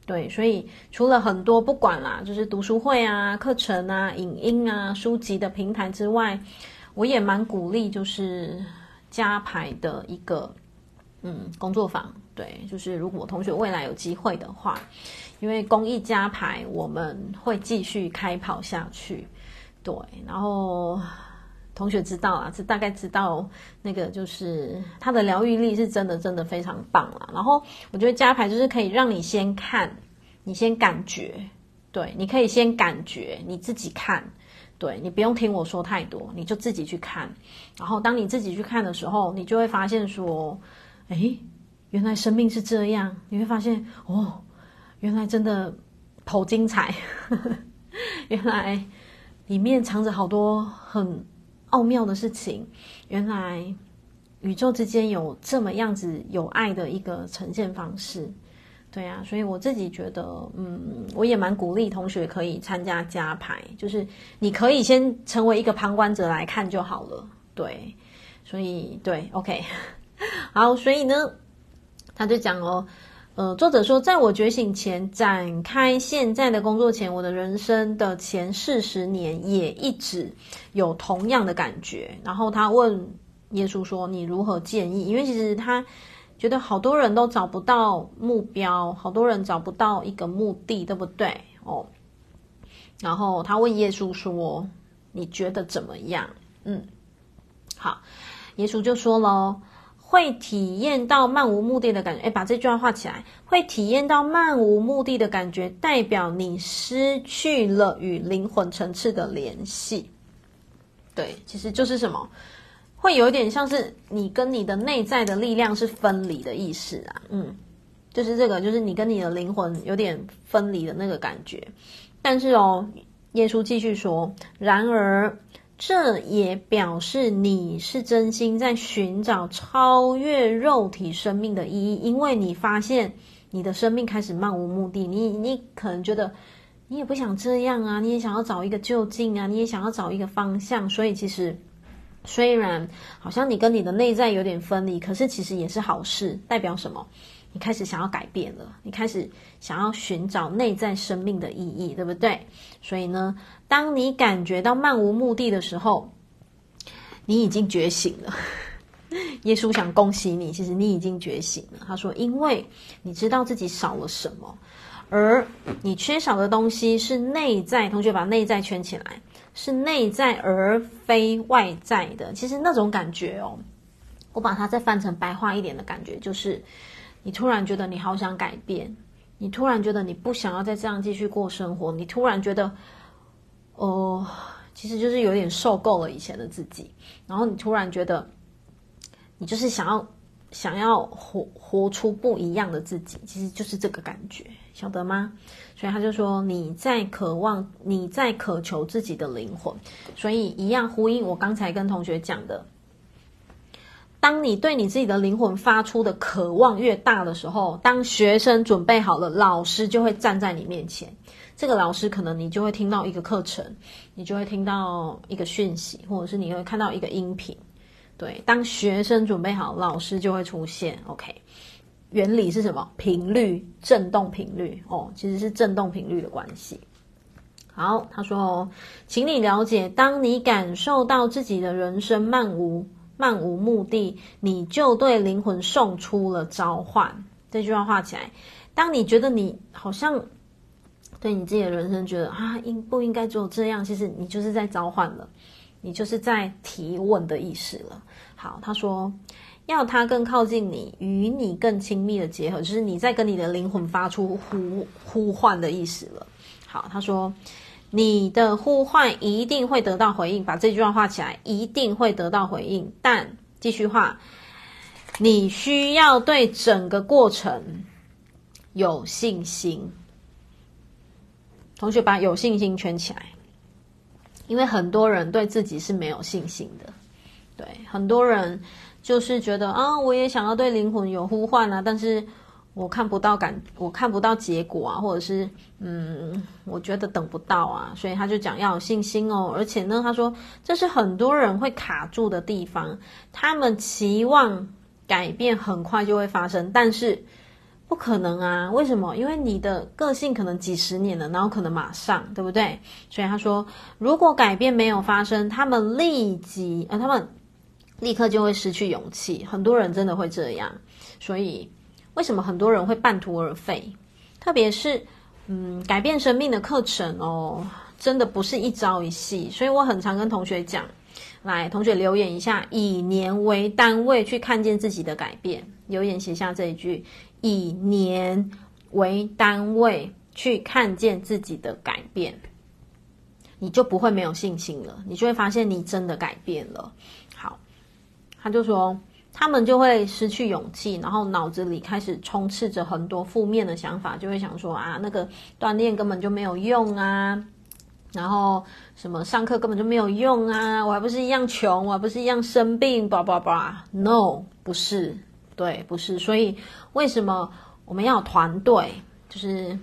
对，所以除了很多不管啦，就是读书会啊、课程啊、影音啊、书籍的平台之外，我也蛮鼓励就是加牌的一个嗯工作坊。对，就是如果同学未来有机会的话，因为公益加牌我们会继续开跑下去。对，然后同学知道啊，是大概知道那个就是它的疗愈力是真的真的非常棒啦。然后我觉得加牌就是可以让你先看。你先感觉，对，你可以先感觉，你自己看，对，你不用听我说太多，你就自己去看。然后当你自己去看的时候，你就会发现说，诶，原来生命是这样。你会发现，哦，原来真的好精彩，原来里面藏着好多很奥妙的事情。原来宇宙之间有这么样子有爱的一个呈现方式。对啊，所以我自己觉得，嗯，我也蛮鼓励同学可以参加加牌，就是你可以先成为一个旁观者来看就好了。对，所以对，OK，好，所以呢，他就讲哦，呃，作者说，在我觉醒前展开现在的工作前，我的人生的前四十年也一直有同样的感觉。然后他问耶稣说：“你如何建议？”因为其实他。觉得好多人都找不到目标，好多人找不到一个目的，对不对？哦，然后他问耶稣说：“你觉得怎么样？”嗯，好，耶稣就说了：“会体验到漫无目的的感觉。”诶，把这句话画起来。会体验到漫无目的的感觉，代表你失去了与灵魂层次的联系。对，其实就是什么？会有点像是你跟你的内在的力量是分离的意思啊，嗯，就是这个，就是你跟你的灵魂有点分离的那个感觉。但是哦，耶稣继续说，然而这也表示你是真心在寻找超越肉体生命的意义，因为你发现你的生命开始漫无目的，你你可能觉得你也不想这样啊，你也想要找一个就近啊，你也想要找一个方向，所以其实。虽然好像你跟你的内在有点分离，可是其实也是好事，代表什么？你开始想要改变了，你开始想要寻找内在生命的意义，对不对？所以呢，当你感觉到漫无目的的时候，你已经觉醒了。耶稣想恭喜你，其实你已经觉醒了。他说，因为你知道自己少了什么，而你缺少的东西是内在。同学把内在圈起来，是内在而非外在的。其实那种感觉哦，我把它再翻成白话一点的感觉，就是你突然觉得你好想改变，你突然觉得你不想要再这样继续过生活，你突然觉得，哦，其实就是有点受够了以前的自己，然后你突然觉得。你就是想要想要活活出不一样的自己，其实就是这个感觉，晓得吗？所以他就说，你在渴望，你在渴求自己的灵魂，所以一样呼应我刚才跟同学讲的，当你对你自己的灵魂发出的渴望越大的时候，当学生准备好了，老师就会站在你面前。这个老师可能你就会听到一个课程，你就会听到一个讯息，或者是你会看到一个音频。对，当学生准备好，老师就会出现。OK，原理是什么？频率，振动频率哦，其实是振动频率的关系。好，他说哦，请你了解，当你感受到自己的人生漫无漫无目的，你就对灵魂送出了召唤。这句话画起来。当你觉得你好像对你自己的人生觉得啊，应不应该只有这样？其实你就是在召唤了。你就是在提问的意思了。好，他说要他更靠近你，与你更亲密的结合，就是你在跟你的灵魂发出呼呼唤的意思了。好，他说你的呼唤一定会得到回应，把这句话画起来，一定会得到回应。但继续画，你需要对整个过程有信心。同学把有信心圈起来。因为很多人对自己是没有信心的，对，很多人就是觉得啊，我也想要对灵魂有呼唤啊，但是我看不到感，我看不到结果啊，或者是嗯，我觉得等不到啊，所以他就讲要有信心哦。而且呢，他说这是很多人会卡住的地方，他们期望改变很快就会发生，但是。不可能啊！为什么？因为你的个性可能几十年了，然后可能马上，对不对？所以他说，如果改变没有发生，他们立即，呃，他们立刻就会失去勇气。很多人真的会这样。所以，为什么很多人会半途而废？特别是，嗯，改变生命的课程哦，真的不是一朝一夕。所以我很常跟同学讲，来，同学留言一下，以年为单位去看见自己的改变。留言写下这一句。以年为单位去看见自己的改变，你就不会没有信心了。你就会发现你真的改变了。好，他就说他们就会失去勇气，然后脑子里开始充斥着很多负面的想法，就会想说啊，那个锻炼根本就没有用啊，然后什么上课根本就没有用啊，我还不是一样穷，我还不是一样生病，叭叭叭。No，不是。对，不是，所以为什么我们要团队？就是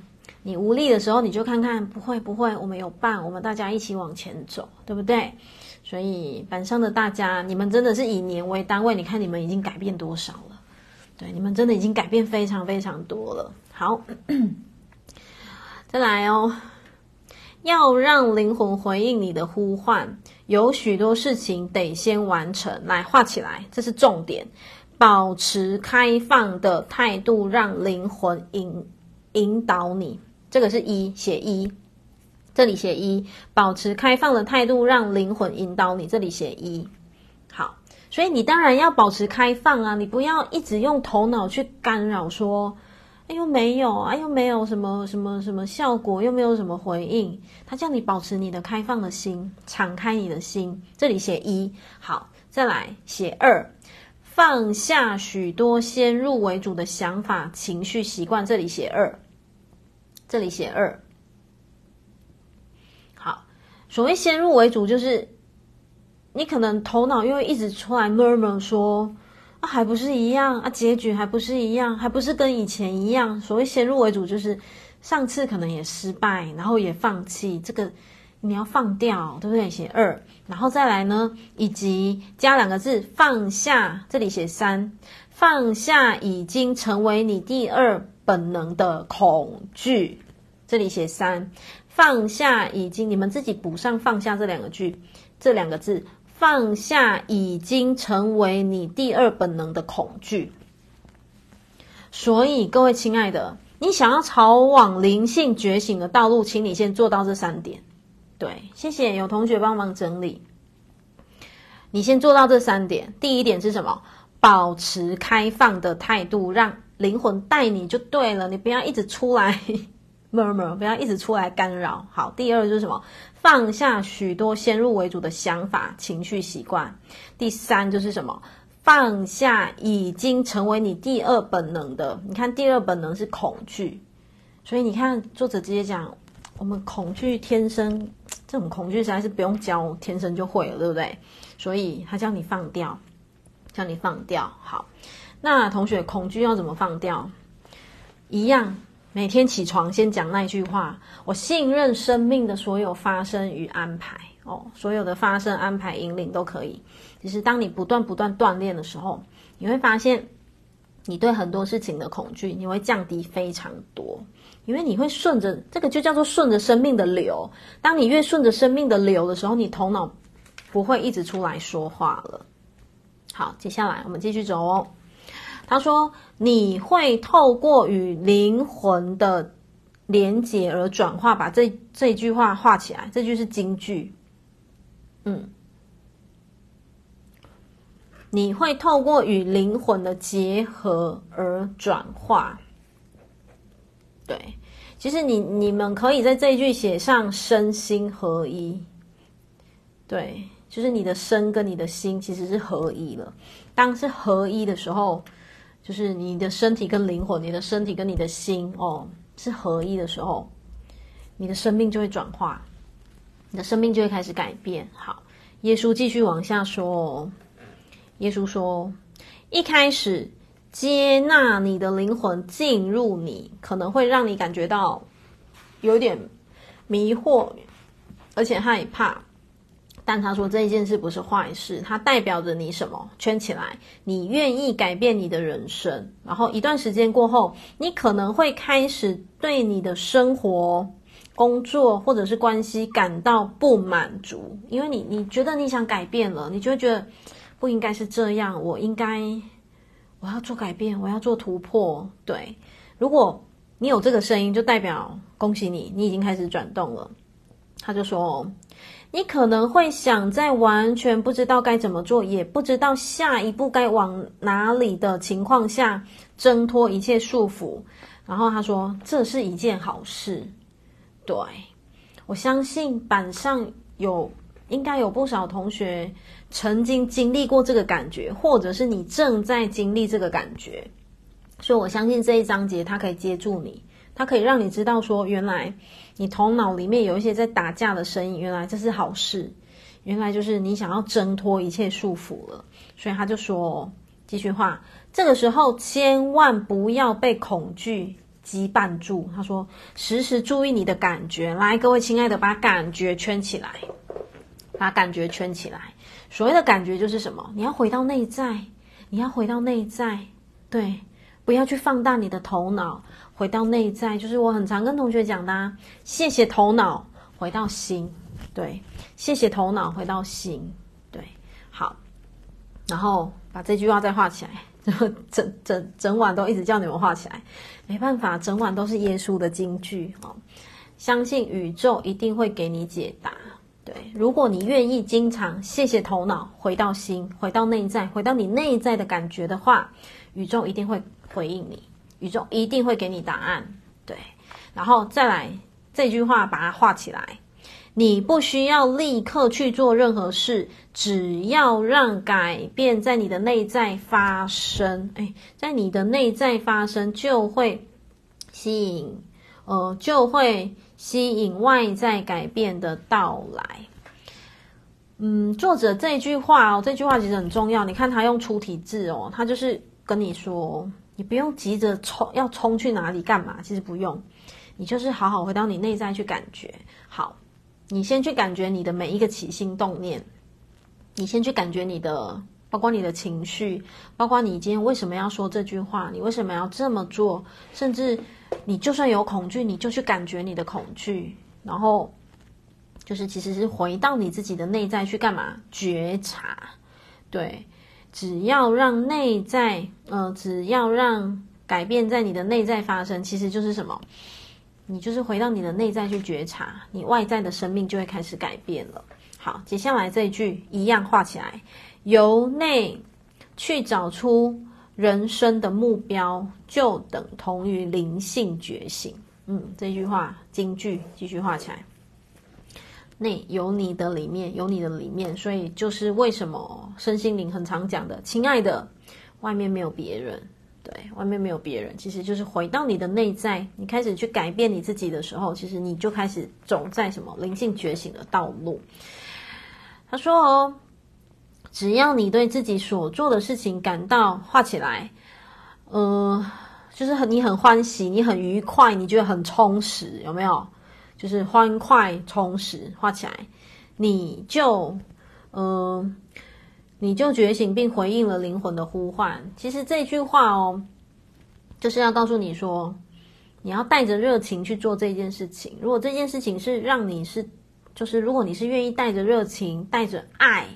你无力的时候，你就看看，不会不会，我们有伴，我们大家一起往前走，对不对？所以板上的大家，你们真的是以年为单位，你看你们已经改变多少了？对，你们真的已经改变非常非常多了。好，再来哦，要让灵魂回应你的呼唤，有许多事情得先完成。来画起来，这是重点。保持开放的态度，让灵魂引引导你。这个是一，写一，这里写一。保持开放的态度，让灵魂引导你。这里写一。好，所以你当然要保持开放啊，你不要一直用头脑去干扰，说，哎呦没有，哎又没有什么什么什么效果，又没有什么回应。他叫你保持你的开放的心，敞开你的心。这里写一。好，再来写二。放下许多先入为主的想法、情绪、习惯。这里写二，这里写二。好，所谓先入为主，就是你可能头脑又一直出来 murmur 说啊，还不是一样啊，结局还不是一样，还不是跟以前一样。所谓先入为主，就是上次可能也失败，然后也放弃这个。你要放掉，对不对？写二，然后再来呢，以及加两个字放下，这里写三，放下已经成为你第二本能的恐惧，这里写三，放下已经，你们自己补上放下这两个句，这两个字，放下已经成为你第二本能的恐惧。所以，各位亲爱的，你想要朝往灵性觉醒的道路，请你先做到这三点。对，谢谢有同学帮忙整理。你先做到这三点。第一点是什么？保持开放的态度，让灵魂带你就对了。你不要一直出来 murmur，不要一直出来干扰。好，第二就是什么？放下许多先入为主的想法、情绪、习惯。第三就是什么？放下已经成为你第二本能的。你看，第二本能是恐惧，所以你看作者直接讲，我们恐惧天生，这种恐惧实在是不用教，天生就会了，对不对？所以他叫你放掉。叫你放掉，好。那同学，恐惧要怎么放掉？一样，每天起床先讲那句话：我信任生命的所有发生与安排。哦，所有的发生、安排、引领都可以。其实，当你不断不断锻炼的时候，你会发现，你对很多事情的恐惧，你会降低非常多。因为你会顺着这个，就叫做顺着生命的流。当你越顺着生命的流的时候，你头脑不会一直出来说话了。好，接下来我们继续走哦。他说：“你会透过与灵魂的连结而转化，把这这句话画起来。这句是金句。嗯，你会透过与灵魂的结合而转化。对，其实你你们可以在这一句写上身心合一。对。”就是你的身跟你的心其实是合一了。当是合一的时候，就是你的身体跟灵魂，你的身体跟你的心哦是合一的时候，你的生命就会转化，你的生命就会开始改变。好，耶稣继续往下说。耶稣说，一开始接纳你的灵魂进入你，可能会让你感觉到有点迷惑，而且害怕。但他说这一件事不是坏事，它代表着你什么？圈起来，你愿意改变你的人生。然后一段时间过后，你可能会开始对你的生活、工作或者是关系感到不满足，因为你你觉得你想改变了，你就会觉得不应该是这样，我应该我要做改变，我要做突破。对，如果你有这个声音，就代表恭喜你，你已经开始转动了。他就说。你可能会想在完全不知道该怎么做，也不知道下一步该往哪里的情况下挣脱一切束缚。然后他说：“这是一件好事。”对，我相信板上有应该有不少同学曾经经历过这个感觉，或者是你正在经历这个感觉。所以我相信这一章节它可以接住你。它可以让你知道说，原来你头脑里面有一些在打架的声音，原来这是好事，原来就是你想要挣脱一切束缚了。所以他就说，继续话，这个时候千万不要被恐惧羁绊住。他说，时时注意你的感觉。来，各位亲爱的，把感觉圈起来，把感觉圈起来。所谓的感觉就是什么？你要回到内在，你要回到内在，对，不要去放大你的头脑。回到内在，就是我很常跟同学讲的啊，谢谢头脑，回到心，对，谢谢头脑，回到心，对，好，然后把这句话再画起来，整整整晚都一直叫你们画起来，没办法，整晚都是耶稣的金句哦，相信宇宙一定会给你解答，对，如果你愿意经常谢谢头脑，回到心，回到内在，回到你内在的感觉的话，宇宙一定会回应你。宇宙一定会给你答案，对，然后再来这句话，把它画起来。你不需要立刻去做任何事，只要让改变在你的内在发生。哎，在你的内在发生，就会吸引，呃，就会吸引外在改变的到来。嗯，作者这句话哦，这句话其实很重要。你看他用粗体字哦，他就是跟你说。你不用急着冲，要冲去哪里干嘛？其实不用，你就是好好回到你内在去感觉。好，你先去感觉你的每一个起心动念，你先去感觉你的，包括你的情绪，包括你今天为什么要说这句话，你为什么要这么做，甚至你就算有恐惧，你就去感觉你的恐惧，然后就是其实是回到你自己的内在去干嘛？觉察，对，只要让内在，呃，只要让改变在你的内在发生，其实就是什么？你就是回到你的内在去觉察，你外在的生命就会开始改变了。好，接下来这一句一样画起来，由内去找出人生的目标，就等同于灵性觉醒。嗯，这句话金句继续画起来。内有你的里面，有你的里面，所以就是为什么身心灵很常讲的，亲爱的，外面没有别人，对，外面没有别人，其实就是回到你的内在，你开始去改变你自己的时候，其实你就开始走在什么灵性觉醒的道路。他说哦，只要你对自己所做的事情感到画起来，呃，就是很你很欢喜，你很愉快，你觉得很充实，有没有？就是欢快充实，画起来，你就，呃，你就觉醒并回应了灵魂的呼唤。其实这句话哦，就是要告诉你说，你要带着热情去做这件事情。如果这件事情是让你是，就是如果你是愿意带着热情、带着爱、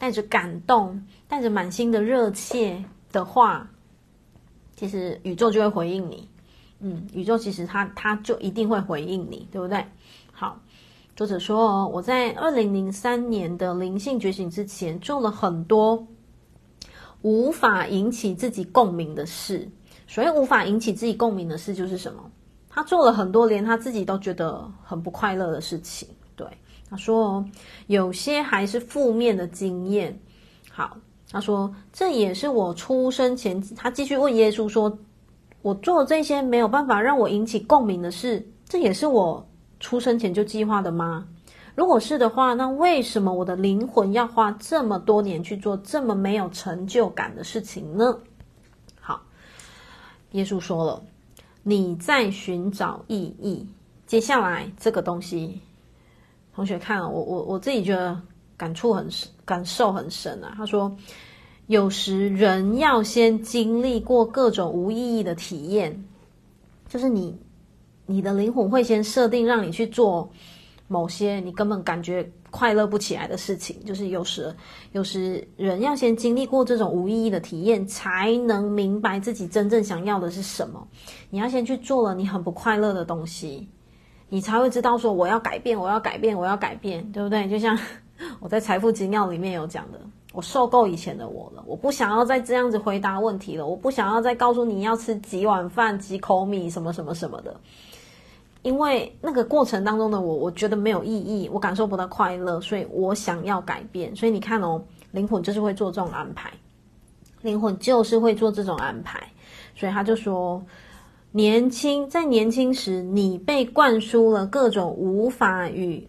带着感动、带着满心的热切的话，其实宇宙就会回应你。嗯，宇宙其实它它就一定会回应你，对不对？好，作者说，我在二零零三年的灵性觉醒之前，做了很多无法引起自己共鸣的事。所谓无法引起自己共鸣的事，就是什么？他做了很多连他自己都觉得很不快乐的事情。他说哦，有些还是负面的经验。好，他说这也是我出生前，他继续问耶稣说。我做这些没有办法让我引起共鸣的事，这也是我出生前就计划的吗？如果是的话，那为什么我的灵魂要花这么多年去做这么没有成就感的事情呢？好，耶稣说了，你在寻找意义。接下来这个东西，同学看了，我我我自己觉得感触很深，感受很深啊。他说。有时人要先经历过各种无意义的体验，就是你，你的灵魂会先设定让你去做某些你根本感觉快乐不起来的事情。就是有时，有时人要先经历过这种无意义的体验，才能明白自己真正想要的是什么。你要先去做了你很不快乐的东西，你才会知道说我要改变，我要改变，我要改变，对不对？就像我在财富精要里面有讲的。我受够以前的我了，我不想要再这样子回答问题了，我不想要再告诉你要吃几碗饭、几口米什么什么什么的，因为那个过程当中的我，我觉得没有意义，我感受不到快乐，所以我想要改变。所以你看哦，灵魂就是会做这种安排，灵魂就是会做这种安排，所以他就说，年轻在年轻时，你被灌输了各种无法与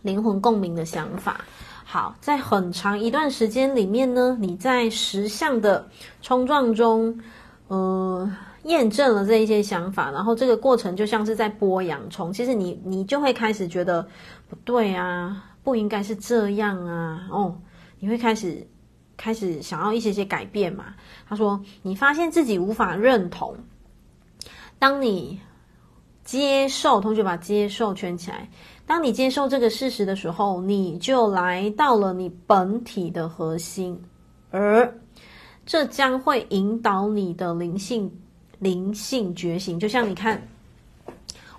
灵魂共鸣的想法。好，在很长一段时间里面呢，你在实相的冲撞中，呃，验证了这一些想法，然后这个过程就像是在剥洋葱，其实你你就会开始觉得不对啊，不应该是这样啊，哦，你会开始开始想要一些些改变嘛。他说，你发现自己无法认同，当你接受，同学把接受圈起来。当你接受这个事实的时候，你就来到了你本体的核心，而这将会引导你的灵性灵性觉醒。就像你看，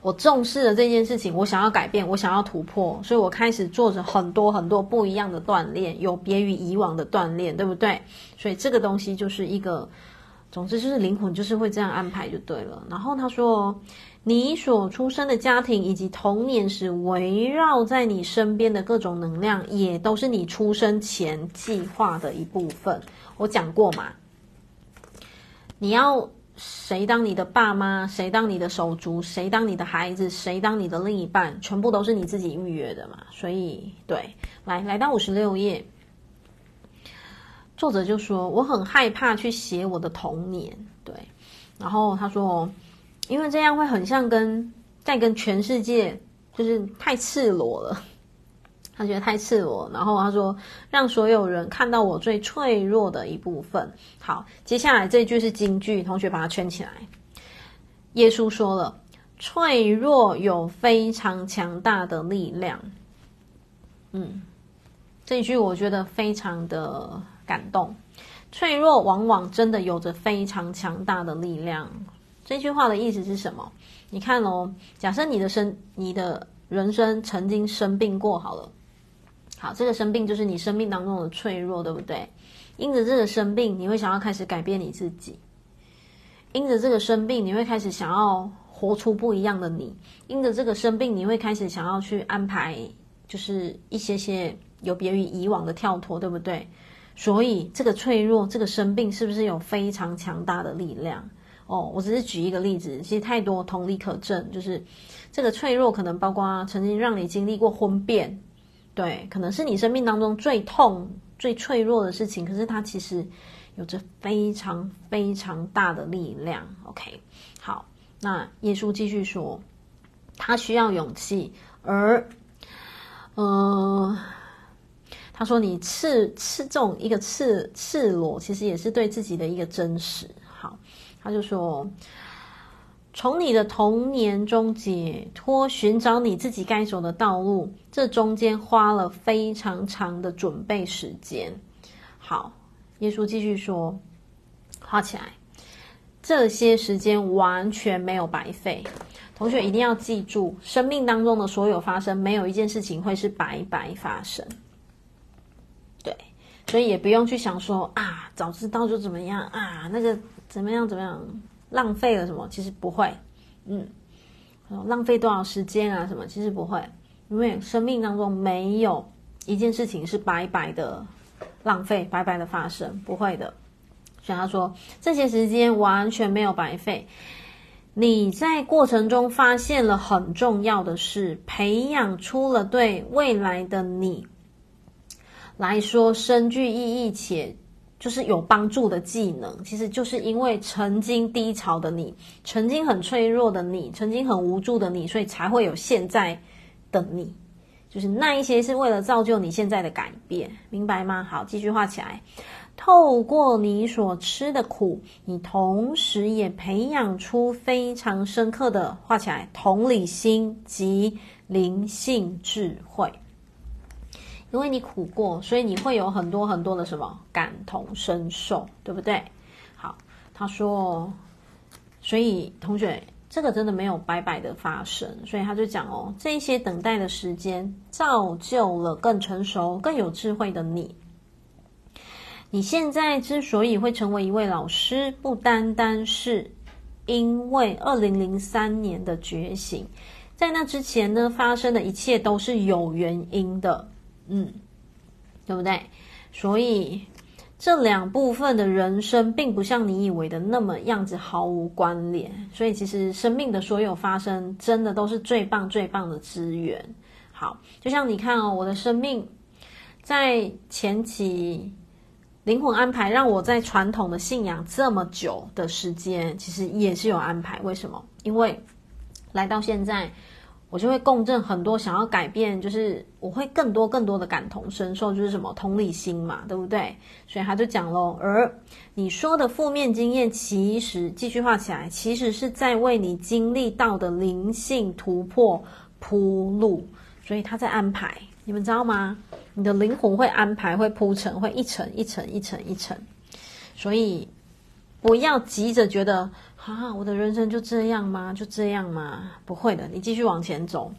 我重视了这件事情，我想要改变，我想要突破，所以我开始做着很多很多不一样的锻炼，有别于以往的锻炼，对不对？所以这个东西就是一个，总之就是灵魂就是会这样安排就对了。然后他说。你所出生的家庭以及童年时围绕在你身边的各种能量，也都是你出生前计划的一部分。我讲过嘛，你要谁当你的爸妈，谁当你的手足，谁当你的孩子，谁当你的另一半，全部都是你自己预约的嘛。所以，对，来来到五十六页，作者就说我很害怕去写我的童年，对，然后他说。因为这样会很像跟在跟全世界就是太赤裸了，他觉得太赤裸。然后他说，让所有人看到我最脆弱的一部分。好，接下来这句是金句，同学把它圈起来。耶稣说了，脆弱有非常强大的力量。嗯，这一句我觉得非常的感动。脆弱往往真的有着非常强大的力量。这句话的意思是什么？你看哦，假设你的生，你的人生曾经生病过，好了，好，这个生病就是你生命当中的脆弱，对不对？因着这个生病，你会想要开始改变你自己；因着这个生病，你会开始想要活出不一样的你；因着这个生病，你会开始想要去安排，就是一些些有别于以往的跳脱，对不对？所以，这个脆弱，这个生病，是不是有非常强大的力量？哦，我只是举一个例子，其实太多同理可证。就是这个脆弱，可能包括曾经让你经历过婚变，对，可能是你生命当中最痛、最脆弱的事情。可是它其实有着非常非常大的力量。OK，好，那耶稣继续说，他需要勇气，而，呃。他说：“你赤赤这种一个赤赤裸，其实也是对自己的一个真实。”好，他就说：“从你的童年中解脱，寻找你自己该走的道路，这中间花了非常长的准备时间。”好，耶稣继续说：“花起来，这些时间完全没有白费。同学一定要记住，生命当中的所有发生，没有一件事情会是白白发生。”对，所以也不用去想说啊，早知道就怎么样啊，那个怎么样怎么样，浪费了什么？其实不会，嗯，浪费多少时间啊？什么？其实不会，因为生命当中没有一件事情是白白的浪费，白白的发生，不会的。所以他说，这些时间完全没有白费，你在过程中发现了很重要的事，培养出了对未来的你。来说深具意义且就是有帮助的技能，其实就是因为曾经低潮的你，曾经很脆弱的你，曾经很无助的你，所以才会有现在的你。就是那一些是为了造就你现在的改变，明白吗？好，继续画起来。透过你所吃的苦，你同时也培养出非常深刻的画起来同理心及灵性智慧。因为你苦过，所以你会有很多很多的什么感同身受，对不对？好，他说，所以同学，这个真的没有白白的发生，所以他就讲哦，这些等待的时间造就了更成熟、更有智慧的你。你现在之所以会成为一位老师，不单单是因为二零零三年的觉醒，在那之前呢，发生的一切都是有原因的。嗯，对不对？所以这两部分的人生，并不像你以为的那么样子毫无关联。所以其实生命的所有发生，真的都是最棒最棒的资源。好，就像你看哦，我的生命在前期灵魂安排，让我在传统的信仰这么久的时间，其实也是有安排。为什么？因为来到现在。我就会共振很多想要改变，就是我会更多更多的感同身受，就是什么同理心嘛，对不对？所以他就讲喽，而你说的负面经验，其实继续画起来，其实是在为你经历到的灵性突破铺路，所以他在安排，你们知道吗？你的灵魂会安排，会铺成，会一层一层一层一层，所以不要急着觉得。啊，我的人生就这样吗？就这样吗？不会的，你继续往前走。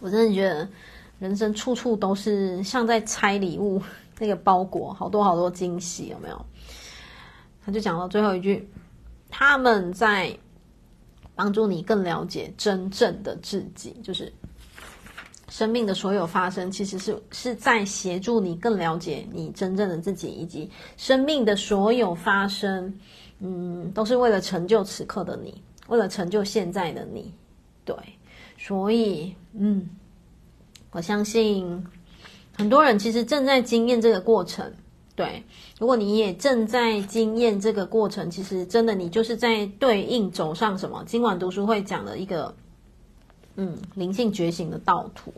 我真的觉得人生处处都是像在拆礼物，那个包裹好多好多惊喜，有没有？他就讲到最后一句，他们在帮助你更了解真正的自己，就是生命的所有发生，其实是是在协助你更了解你真正的自己，以及生命的所有发生。嗯，都是为了成就此刻的你，为了成就现在的你，对，所以，嗯，我相信很多人其实正在经验这个过程，对，如果你也正在经验这个过程，其实真的你就是在对应走上什么？今晚读书会讲的一个，嗯，灵性觉醒的道途，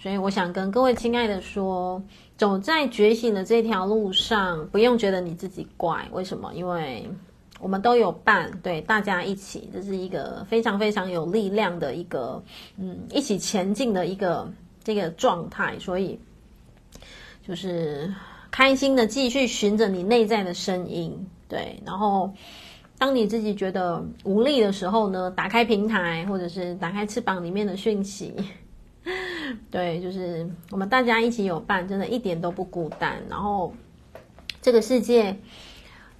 所以我想跟各位亲爱的说，走在觉醒的这条路上，不用觉得你自己怪，为什么？因为我们都有伴，对，大家一起，这是一个非常非常有力量的一个，嗯，一起前进的一个这个状态。所以就是开心的继续循着你内在的声音，对。然后，当你自己觉得无力的时候呢，打开平台，或者是打开翅膀里面的讯息，对，就是我们大家一起有伴，真的一点都不孤单。然后，这个世界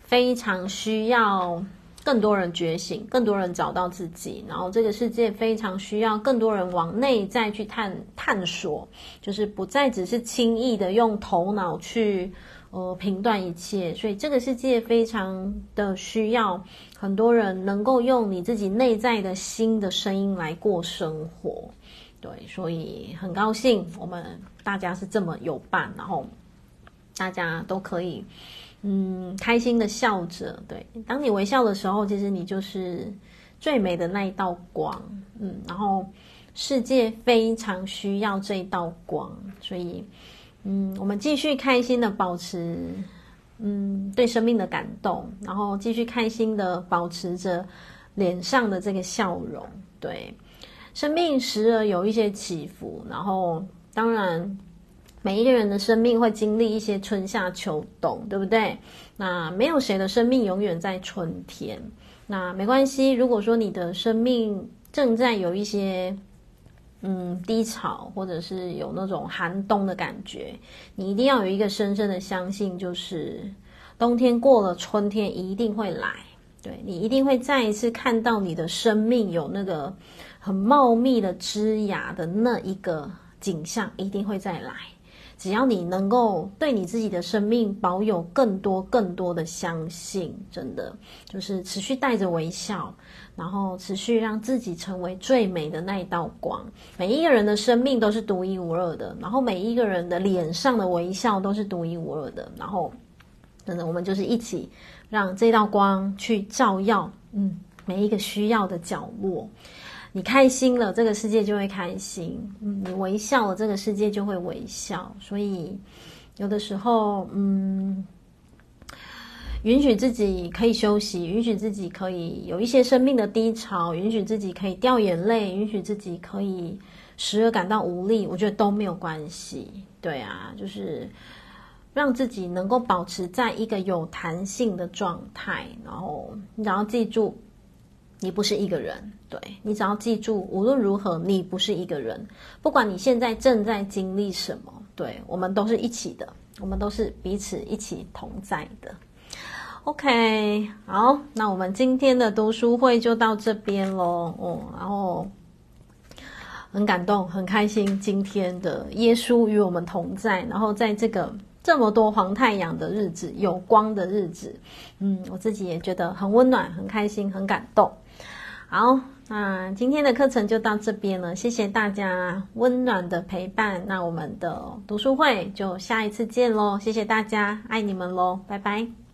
非常需要。更多人觉醒，更多人找到自己，然后这个世界非常需要更多人往内在去探探索，就是不再只是轻易的用头脑去呃评断一切，所以这个世界非常的需要很多人能够用你自己内在的心的声音来过生活。对，所以很高兴我们大家是这么有伴，然后大家都可以。嗯，开心的笑着，对，当你微笑的时候，其实你就是最美的那一道光，嗯，然后世界非常需要这一道光，所以，嗯，我们继续开心的保持，嗯，对生命的感动，然后继续开心的保持着脸上的这个笑容，对，生命时而有一些起伏，然后当然。每一个人的生命会经历一些春夏秋冬，对不对？那没有谁的生命永远在春天。那没关系，如果说你的生命正在有一些嗯低潮，或者是有那种寒冬的感觉，你一定要有一个深深的相信，就是冬天过了，春天一定会来。对，你一定会再一次看到你的生命有那个很茂密的枝芽的那一个景象，一定会再来。只要你能够对你自己的生命保有更多更多的相信，真的就是持续带着微笑，然后持续让自己成为最美的那一道光。每一个人的生命都是独一无二的，然后每一个人的脸上的微笑都是独一无二的。然后，真的，我们就是一起让这道光去照耀，嗯，每一个需要的角落。你开心了，这个世界就会开心。你微笑了，这个世界就会微笑。所以，有的时候，嗯，允许自己可以休息，允许自己可以有一些生命的低潮，允许自己可以掉眼泪，允许自己可以时而感到无力，我觉得都没有关系。对啊，就是让自己能够保持在一个有弹性的状态，然后你只要记住。你不是一个人，对，你只要记住，无论如何，你不是一个人。不管你现在正在经历什么，对，我们都是一起的，我们都是彼此一起同在的。OK，好，那我们今天的读书会就到这边喽。嗯，然后很感动，很开心，今天的耶稣与我们同在，然后在这个。这么多黄太阳的日子，有光的日子，嗯，我自己也觉得很温暖、很开心、很感动。好，那今天的课程就到这边了，谢谢大家温暖的陪伴。那我们的读书会就下一次见喽，谢谢大家，爱你们喽，拜拜。